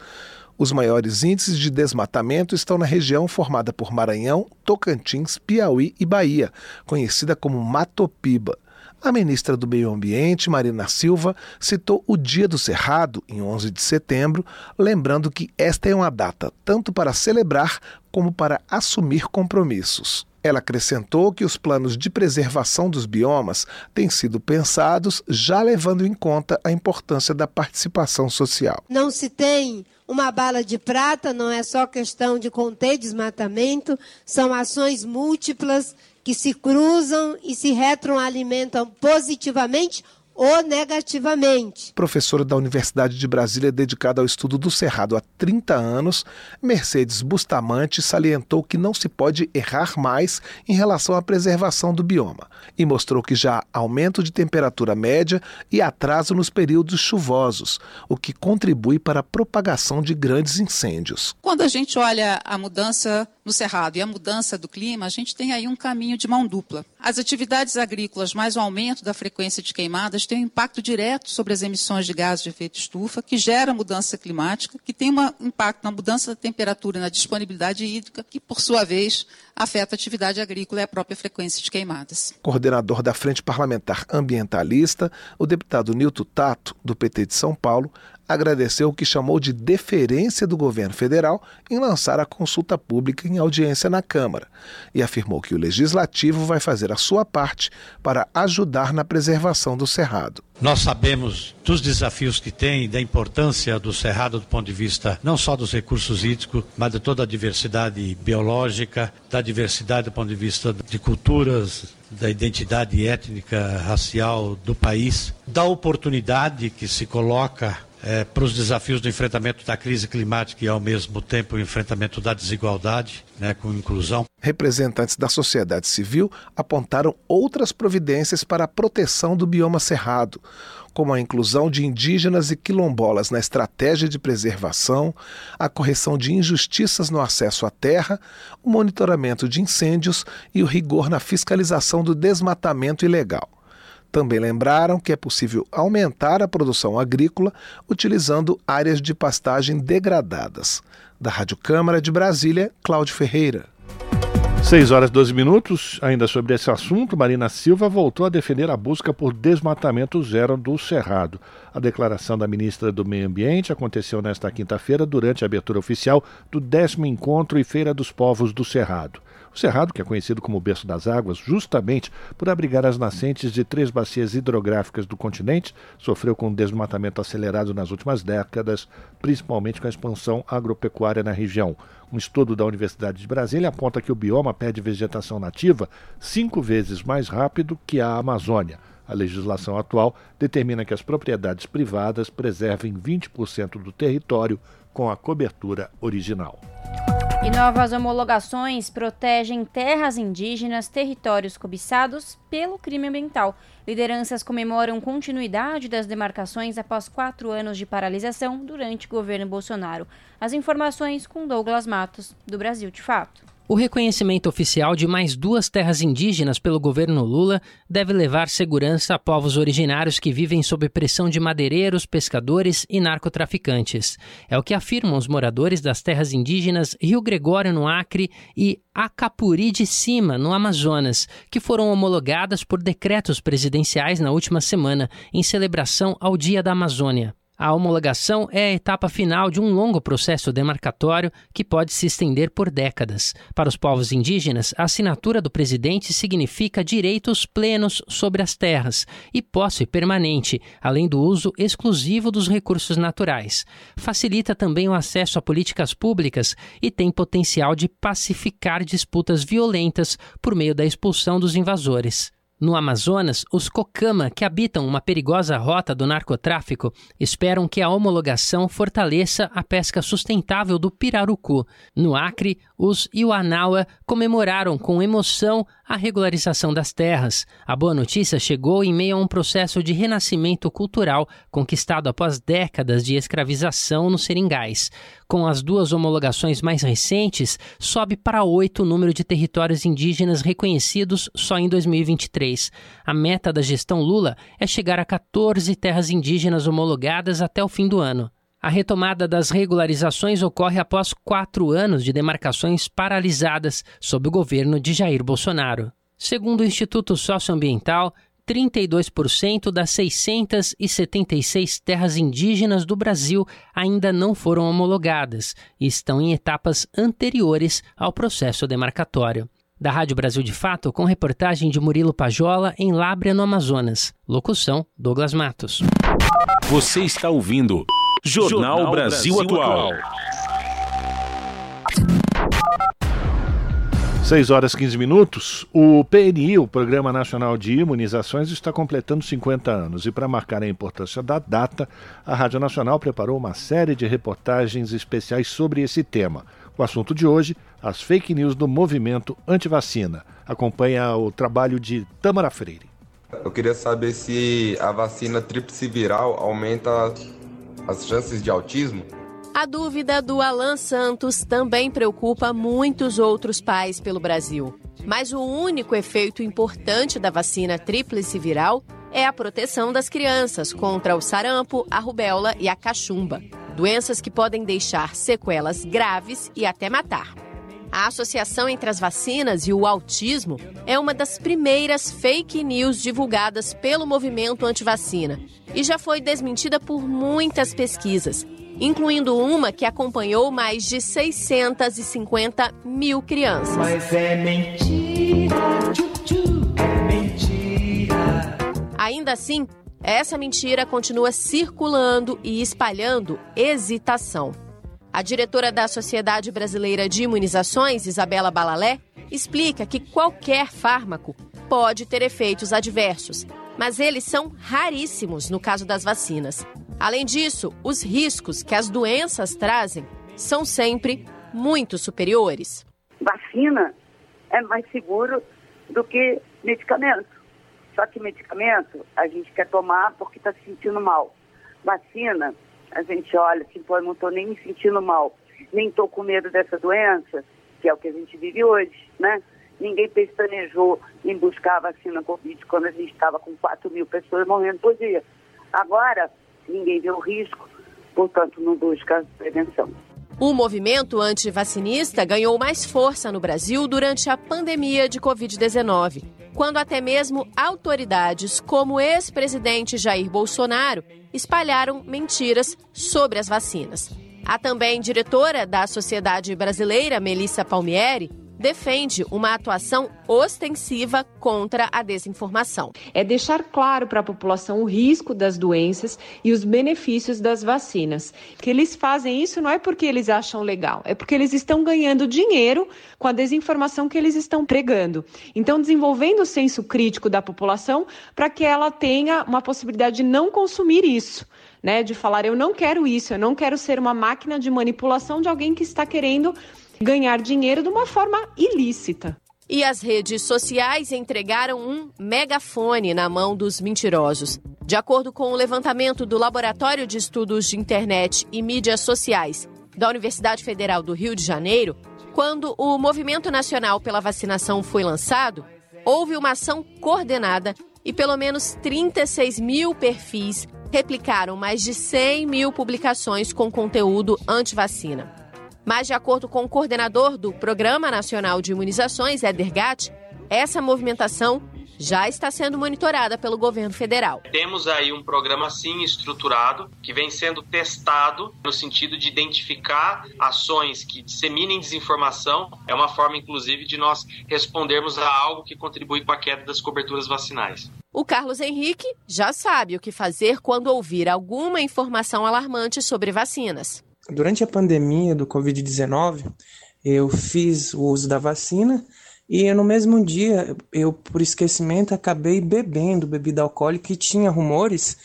Os maiores índices de desmatamento estão na região formada por Maranhão, Tocantins, Piauí e Bahia, conhecida como Matopiba. A ministra do Meio Ambiente, Marina Silva, citou o Dia do Cerrado, em 11 de setembro, lembrando que esta é uma data tanto para celebrar como para assumir compromissos. Ela acrescentou que os planos de preservação dos biomas têm sido pensados já levando em conta a importância da participação social. Não se tem uma bala de prata, não é só questão de conter desmatamento, são ações múltiplas que se cruzam e se retroalimentam positivamente ou negativamente. Professora da Universidade de Brasília dedicada ao estudo do Cerrado há 30 anos, Mercedes Bustamante salientou que não se pode errar mais em relação à preservação do bioma e mostrou que já há aumento de temperatura média e atraso nos períodos chuvosos, o que contribui para a propagação de grandes incêndios. Quando a gente olha a mudança no Cerrado e a mudança do clima, a gente tem aí um caminho de mão dupla. As atividades agrícolas, mais o aumento da frequência de queimadas, tem um impacto direto sobre as emissões de gases de efeito estufa, que gera mudança climática, que tem um impacto na mudança da temperatura e na disponibilidade hídrica, que, por sua vez, afeta a atividade agrícola e a própria frequência de queimadas. Coordenador da Frente Parlamentar Ambientalista, o deputado Nilton Tato, do PT de São Paulo, agradeceu o que chamou de deferência do governo federal em lançar a consulta pública em audiência na Câmara e afirmou que o legislativo vai fazer a sua parte para ajudar na preservação do cerrado. Nós sabemos dos desafios que tem, da importância do cerrado do ponto de vista não só dos recursos hídricos, mas de toda a diversidade biológica, da diversidade do ponto de vista de culturas, da identidade étnica, racial do país, da oportunidade que se coloca é, para os desafios do enfrentamento da crise climática e, ao mesmo tempo, o enfrentamento da desigualdade, né, com inclusão. Representantes da sociedade civil apontaram outras providências para a proteção do bioma cerrado, como a inclusão de indígenas e quilombolas na estratégia de preservação, a correção de injustiças no acesso à terra, o monitoramento de incêndios e o rigor na fiscalização do desmatamento ilegal. Também lembraram que é possível aumentar a produção agrícola utilizando áreas de pastagem degradadas. Da Rádio Câmara de Brasília, Cláudio Ferreira. 6 horas e 12 minutos. Ainda sobre esse assunto, Marina Silva voltou a defender a busca por desmatamento zero do Cerrado. A declaração da ministra do Meio Ambiente aconteceu nesta quinta-feira durante a abertura oficial do décimo encontro e Feira dos Povos do Cerrado. O Cerrado, que é conhecido como berço das águas, justamente por abrigar as nascentes de três bacias hidrográficas do continente, sofreu com um desmatamento acelerado nas últimas décadas, principalmente com a expansão agropecuária na região. Um estudo da Universidade de Brasília aponta que o bioma perde vegetação nativa cinco vezes mais rápido que a Amazônia. A legislação atual determina que as propriedades privadas preservem 20% do território com a cobertura original. E novas homologações protegem terras indígenas, territórios cobiçados pelo crime ambiental. Lideranças comemoram continuidade das demarcações após quatro anos de paralisação durante o governo Bolsonaro. As informações com Douglas Matos, do Brasil de Fato. O reconhecimento oficial de mais duas terras indígenas pelo governo Lula deve levar segurança a povos originários que vivem sob pressão de madeireiros, pescadores e narcotraficantes. É o que afirmam os moradores das terras indígenas Rio Gregório, no Acre, e Acapuri de Cima, no Amazonas, que foram homologadas por decretos presidenciais na última semana, em celebração ao Dia da Amazônia. A homologação é a etapa final de um longo processo demarcatório que pode se estender por décadas. Para os povos indígenas, a assinatura do presidente significa direitos plenos sobre as terras e posse permanente, além do uso exclusivo dos recursos naturais. Facilita também o acesso a políticas públicas e tem potencial de pacificar disputas violentas por meio da expulsão dos invasores. No Amazonas, os Cocama, que habitam uma perigosa rota do narcotráfico, esperam que a homologação fortaleça a pesca sustentável do pirarucu. No Acre, os Iuanaua comemoraram com emoção a regularização das terras. A boa notícia chegou em meio a um processo de renascimento cultural conquistado após décadas de escravização nos seringais. Com as duas homologações mais recentes, sobe para oito o número de territórios indígenas reconhecidos só em 2023. A meta da gestão Lula é chegar a 14 terras indígenas homologadas até o fim do ano. A retomada das regularizações ocorre após quatro anos de demarcações paralisadas sob o governo de Jair Bolsonaro. Segundo o Instituto Socioambiental, 32% das 676 terras indígenas do Brasil ainda não foram homologadas e estão em etapas anteriores ao processo demarcatório. Da Rádio Brasil de Fato, com reportagem de Murilo Pajola em Lábrea, no Amazonas. Locução: Douglas Matos. Você está ouvindo. Jornal, Jornal Brasil, Brasil, Atual. 6 horas 15 minutos. O PNI, o Programa Nacional de Imunizações, está completando 50 anos. E para marcar a importância da data, a Rádio Nacional preparou uma série de reportagens especiais sobre esse tema. O assunto de hoje, as fake news do movimento anti-vacina. Acompanha o trabalho de Tamara Freire. Eu queria saber se a vacina tríplice viral aumenta as chances de autismo? A dúvida do Alan Santos também preocupa muitos outros pais pelo Brasil. Mas o único efeito importante da vacina tríplice viral é a proteção das crianças contra o sarampo, a rubéola e a cachumba, doenças que podem deixar sequelas graves e até matar. A associação entre as vacinas e o autismo é uma das primeiras fake news divulgadas pelo movimento anti-vacina e já foi desmentida por muitas pesquisas, incluindo uma que acompanhou mais de 650 mil crianças. Mas é mentira, tchu, é mentira. Ainda assim, essa mentira continua circulando e espalhando hesitação. A diretora da Sociedade Brasileira de Imunizações, Isabela Balalé, explica que qualquer fármaco pode ter efeitos adversos, mas eles são raríssimos no caso das vacinas. Além disso, os riscos que as doenças trazem são sempre muito superiores. Vacina é mais seguro do que medicamento. Só que medicamento a gente quer tomar porque está se sentindo mal. Vacina a gente olha assim, pô, eu não estou nem me sentindo mal, nem estou com medo dessa doença, que é o que a gente vive hoje, né? ninguém pestanejou em buscar a vacina Covid quando a gente estava com 4 mil pessoas morrendo por dia. Agora, ninguém vê o risco, portanto, não busca prevenção. O movimento antivacinista ganhou mais força no Brasil durante a pandemia de Covid-19, quando até mesmo autoridades como ex-presidente Jair Bolsonaro espalharam mentiras sobre as vacinas. A também diretora da Sociedade Brasileira, Melissa Palmieri, defende uma atuação ostensiva contra a desinformação. É deixar claro para a população o risco das doenças e os benefícios das vacinas. Que eles fazem isso não é porque eles acham legal, é porque eles estão ganhando dinheiro com a desinformação que eles estão pregando. Então, desenvolvendo o senso crítico da população para que ela tenha uma possibilidade de não consumir isso. Né, de falar, eu não quero isso, eu não quero ser uma máquina de manipulação de alguém que está querendo ganhar dinheiro de uma forma ilícita. E as redes sociais entregaram um megafone na mão dos mentirosos. De acordo com o levantamento do Laboratório de Estudos de Internet e Mídias Sociais da Universidade Federal do Rio de Janeiro, quando o Movimento Nacional pela Vacinação foi lançado, houve uma ação coordenada e pelo menos 36 mil perfis replicaram mais de 100 mil publicações com conteúdo anti-vacina. Mas, de acordo com o coordenador do Programa Nacional de Imunizações, Eder Gatti, essa movimentação já está sendo monitorada pelo governo federal. Temos aí um programa sim estruturado que vem sendo testado no sentido de identificar ações que disseminem desinformação. É uma forma, inclusive, de nós respondermos a algo que contribui com a queda das coberturas vacinais. O Carlos Henrique já sabe o que fazer quando ouvir alguma informação alarmante sobre vacinas. Durante a pandemia do Covid-19, eu fiz o uso da vacina e no mesmo dia, eu, por esquecimento, acabei bebendo bebida alcoólica e tinha rumores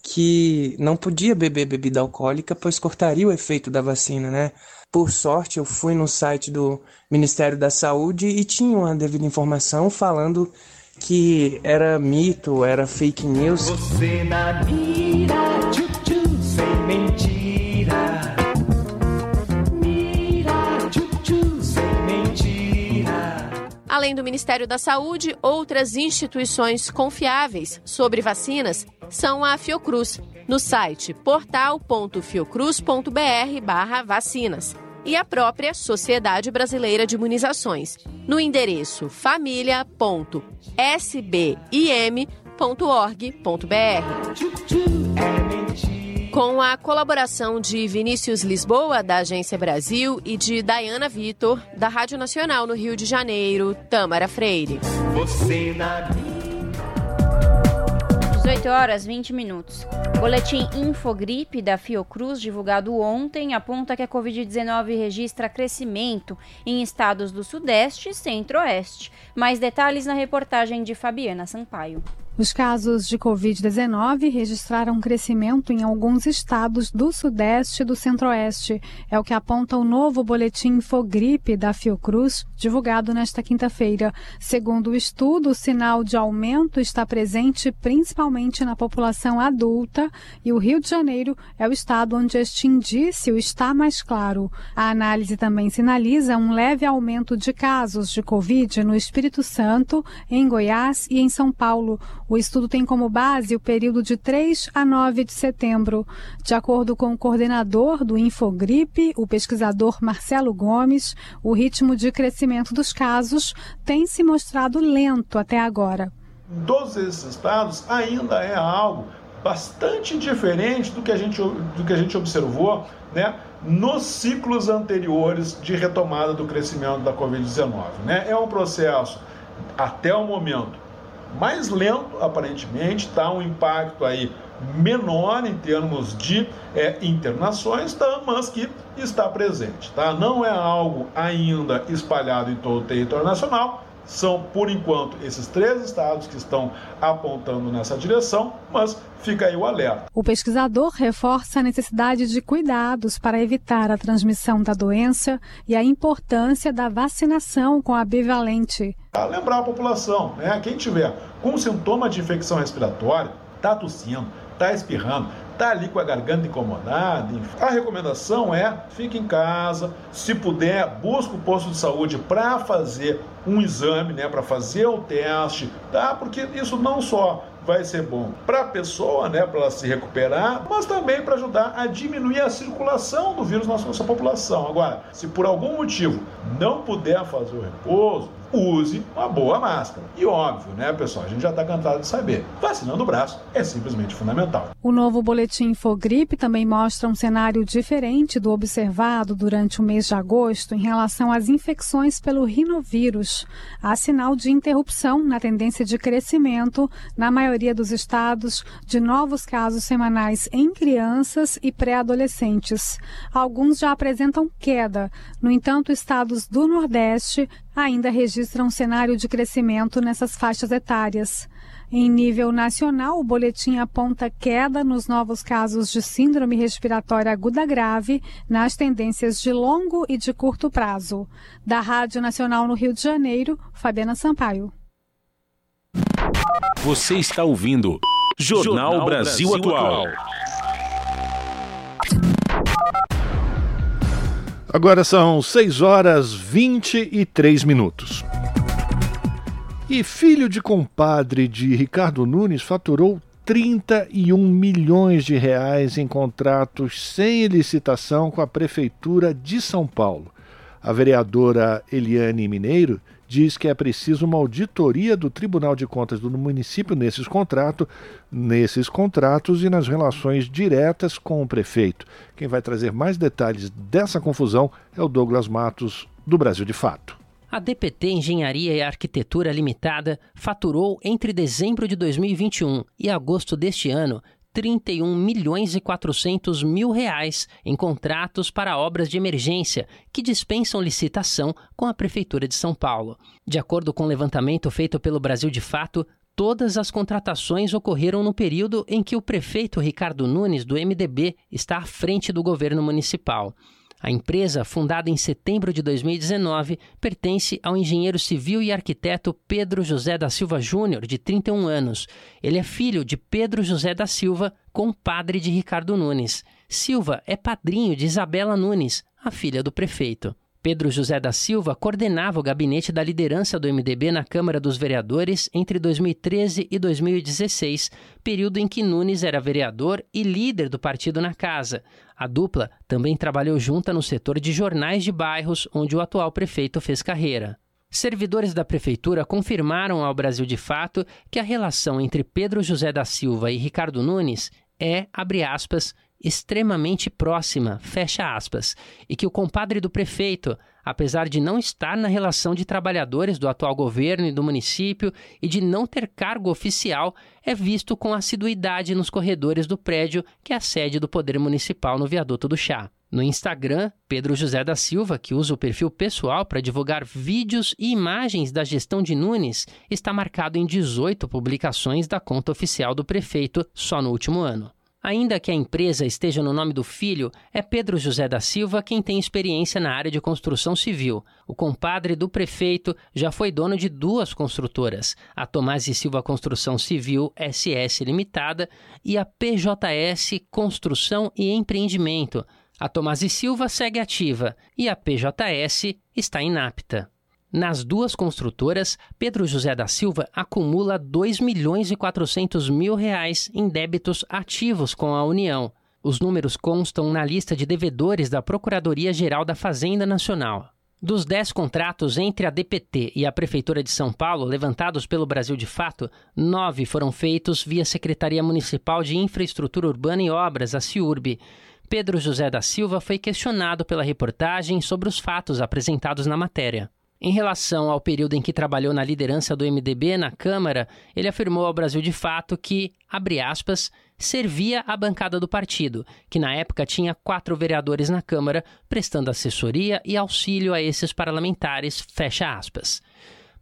que não podia beber bebida alcoólica, pois cortaria o efeito da vacina, né? Por sorte, eu fui no site do Ministério da Saúde e tinha uma devida informação falando que era mito, era fake news. Você na mira, tchu, tchu, sem mentira. Além do Ministério da Saúde, outras instituições confiáveis sobre vacinas são a Fiocruz, no site portal.fiocruz.br/vacinas, e a própria Sociedade Brasileira de Imunizações, no endereço família.sbim.org.br. Com a colaboração de Vinícius Lisboa, da Agência Brasil, e de Dayana Vitor, da Rádio Nacional no Rio de Janeiro, Tâmara Freire. Você na 18 horas 20 minutos. Boletim Infogripe da Fiocruz, divulgado ontem, aponta que a Covid-19 registra crescimento em estados do Sudeste e Centro-Oeste. Mais detalhes na reportagem de Fabiana Sampaio. Os casos de Covid-19 registraram crescimento em alguns estados do Sudeste e do Centro-Oeste. É o que aponta o novo boletim Infogripe da Fiocruz, divulgado nesta quinta-feira. Segundo o estudo, o sinal de aumento está presente principalmente na população adulta e o Rio de Janeiro é o estado onde este indício está mais claro. A análise também sinaliza um leve aumento de casos de Covid no Espírito Santo, em Goiás e em São Paulo. O estudo tem como base o período de 3 a 9 de setembro. De acordo com o coordenador do Infogripe, o pesquisador Marcelo Gomes, o ritmo de crescimento dos casos tem se mostrado lento até agora. Todos esses estados ainda é algo bastante diferente do que a gente, do que a gente observou né, nos ciclos anteriores de retomada do crescimento da Covid-19. Né? É um processo, até o momento, mais lento, aparentemente, está um impacto aí menor em termos de é, internações, tá? mas que está presente. Tá? Não é algo ainda espalhado em todo o território nacional, são, por enquanto, esses três estados que estão apontando nessa direção, mas fica aí o alerta. O pesquisador reforça a necessidade de cuidados para evitar a transmissão da doença e a importância da vacinação com a bivalente. A lembrar a população, né? quem tiver com sintoma de infecção respiratória, está tossindo, está espirrando, está ali com a garganta incomodada. A recomendação é fique em casa, se puder, busque o posto de saúde para fazer um exame, né, para fazer o teste, tá? Porque isso não só vai ser bom para a pessoa, né, para ela se recuperar, mas também para ajudar a diminuir a circulação do vírus na nossa população. Agora, se por algum motivo não puder fazer o repouso, use uma boa máscara. E óbvio, né, pessoal? A gente já está cansado de saber. Vacinando o braço é simplesmente fundamental. O novo boletim Infogripe também mostra um cenário diferente do observado durante o mês de agosto em relação às infecções pelo rinovírus. Há sinal de interrupção na tendência de crescimento na maioria dos estados de novos casos semanais em crianças e pré-adolescentes. Alguns já apresentam queda. No entanto, estados do Nordeste ainda registram um cenário de crescimento nessas faixas etárias. Em nível nacional, o boletim aponta queda nos novos casos de síndrome respiratória aguda grave nas tendências de longo e de curto prazo. Da Rádio Nacional no Rio de Janeiro, Fabiana Sampaio. Você está ouvindo Jornal, Jornal Brasil, Brasil, Atual. Agora são 6 horas 23 minutos. E filho de compadre de Ricardo Nunes faturou 31 milhões de reais em contratos sem licitação com a Prefeitura de São Paulo. A vereadora Eliane Mineiro diz que é preciso uma auditoria do Tribunal de Contas do município nesses, contrato, nesses contratos e nas relações diretas com o prefeito. Quem vai trazer mais detalhes dessa confusão é o Douglas Matos, do Brasil de Fato. A DPT Engenharia e Arquitetura Limitada faturou entre dezembro de 2021 e agosto deste ano 31 milhões e 400 mil reais em contratos para obras de emergência que dispensam licitação com a Prefeitura de São Paulo. De acordo com o levantamento feito pelo Brasil de Fato, todas as contratações ocorreram no período em que o prefeito Ricardo Nunes, do MDB, está à frente do governo municipal. A empresa, fundada em setembro de 2019, pertence ao engenheiro civil e arquiteto Pedro José da Silva Júnior, de 31 anos. Ele é filho de Pedro José da Silva, compadre de Ricardo Nunes. Silva é padrinho de Isabela Nunes, a filha do prefeito. Pedro José da Silva coordenava o gabinete da liderança do MDB na Câmara dos Vereadores entre 2013 e 2016, período em que Nunes era vereador e líder do partido na casa. A dupla também trabalhou junta no setor de jornais de bairros, onde o atual prefeito fez carreira. Servidores da prefeitura confirmaram ao Brasil de Fato que a relação entre Pedro José da Silva e Ricardo Nunes é, abre aspas, extremamente próxima, fecha aspas, e que o compadre do prefeito, apesar de não estar na relação de trabalhadores do atual governo e do município e de não ter cargo oficial, é visto com assiduidade nos corredores do prédio que é a sede do Poder Municipal no Viaduto do Chá. No Instagram, Pedro José da Silva, que usa o perfil pessoal para divulgar vídeos e imagens da gestão de Nunes, está marcado em 18 publicações da conta oficial do prefeito só no último ano. Ainda que a empresa esteja no nome do filho, é Pedro José da Silva quem tem experiência na área de construção civil. O compadre do prefeito já foi dono de duas construtoras, a Tomás e Silva Construção Civil SS Limitada e a PJS Construção e Empreendimento. A Tomás e Silva segue ativa e a PJS está inapta. Nas duas construtoras, Pedro José da Silva acumula 2 milhões e 400 mil reais em débitos ativos com a União. Os números constam na lista de devedores da Procuradoria-Geral da Fazenda Nacional. Dos 10 contratos entre a DPT e a Prefeitura de São Paulo, levantados pelo Brasil de Fato, nove foram feitos via Secretaria Municipal de Infraestrutura Urbana e Obras, a CIURB. Pedro José da Silva foi questionado pela reportagem sobre os fatos apresentados na matéria. Em relação ao período em que trabalhou na liderança do MDB na Câmara, ele afirmou ao Brasil de Fato que, abre aspas, servia a bancada do partido, que na época tinha quatro vereadores na Câmara, prestando assessoria e auxílio a esses parlamentares, fecha aspas.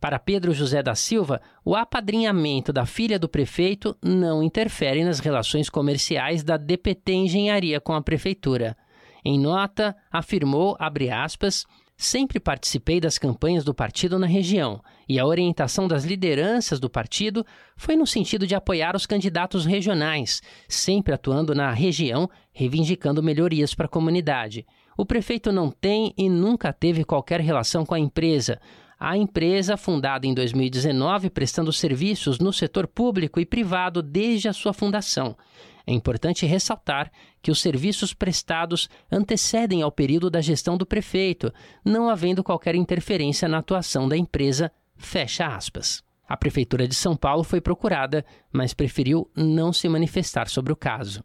Para Pedro José da Silva, o apadrinhamento da filha do prefeito não interfere nas relações comerciais da DPT Engenharia com a prefeitura. Em nota, afirmou, abre aspas, sempre participei das campanhas do partido na região e a orientação das lideranças do partido foi no sentido de apoiar os candidatos regionais, sempre atuando na região, reivindicando melhorias para a comunidade. O prefeito não tem e nunca teve qualquer relação com a empresa. A empresa, fundada em 2019, prestando serviços no setor público e privado desde a sua fundação. É importante ressaltar que os serviços prestados antecedem ao período da gestão do prefeito, não havendo qualquer interferência na atuação da empresa. Fecha aspas. A Prefeitura de São Paulo foi procurada, mas preferiu não se manifestar sobre o caso.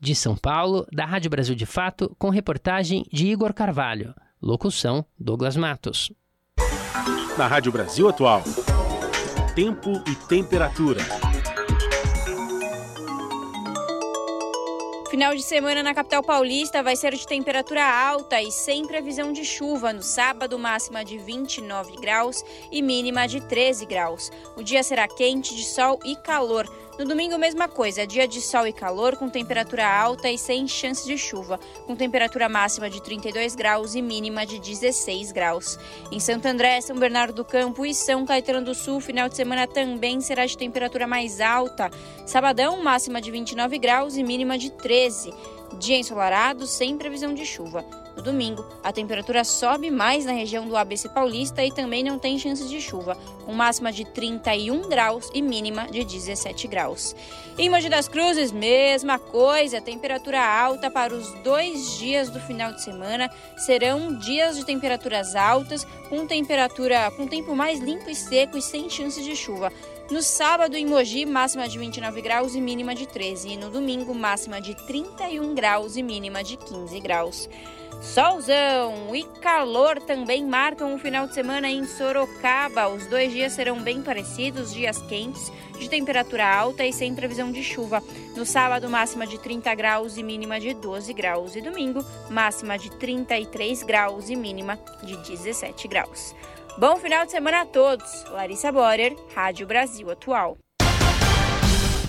De São Paulo, da Rádio Brasil de Fato, com reportagem de Igor Carvalho. Locução: Douglas Matos. Na Rádio Brasil Atual. Tempo e temperatura. Final de semana na capital paulista vai ser de temperatura alta e sem previsão de chuva. No sábado, máxima de 29 graus e mínima de 13 graus. O dia será quente, de sol e calor. No domingo, mesma coisa, dia de sol e calor, com temperatura alta e sem chance de chuva, com temperatura máxima de 32 graus e mínima de 16 graus. Em Santo André, São Bernardo do Campo e São Caetano do Sul, final de semana também será de temperatura mais alta. Sabadão, máxima de 29 graus e mínima de 13. Dia ensolarado, sem previsão de chuva. No domingo, a temperatura sobe mais na região do ABC Paulista e também não tem chances de chuva, com máxima de 31 graus e mínima de 17 graus. Em Mogi das Cruzes, mesma coisa, temperatura alta para os dois dias do final de semana. Serão dias de temperaturas altas, com temperatura com tempo mais limpo e seco e sem chances de chuva. No sábado, em Mogi, máxima de 29 graus e mínima de 13. E no domingo, máxima de 31 graus e mínima de 15 graus. Solzão e calor também marcam o final de semana em Sorocaba. Os dois dias serão bem parecidos, dias quentes, de temperatura alta e sem previsão de chuva. No sábado, máxima de 30 graus e mínima de 12 graus. E domingo, máxima de 33 graus e mínima de 17 graus. Bom final de semana a todos. Larissa Borer, Rádio Brasil Atual.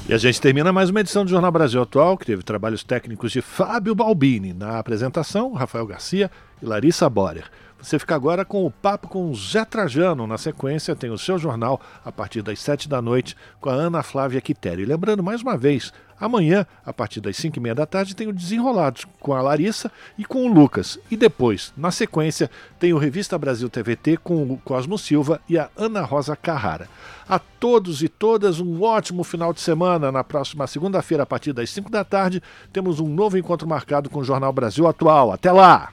E a gente termina mais uma edição do Jornal Brasil Atual, que teve trabalhos técnicos de Fábio Balbini. Na apresentação, Rafael Garcia e Larissa Borer. Você fica agora com o papo com o Zé Trajano. Na sequência, tem o seu jornal a partir das sete da noite com a Ana Flávia Quitério. E lembrando mais uma vez, amanhã, a partir das cinco e meia da tarde, tem o Desenrolados com a Larissa e com o Lucas. E depois, na sequência, tem o Revista Brasil TVT com o Cosmo Silva e a Ana Rosa Carrara. A todos e todas um ótimo final de semana. Na próxima segunda-feira, a partir das 5 da tarde, temos um novo encontro marcado com o Jornal Brasil Atual. Até lá!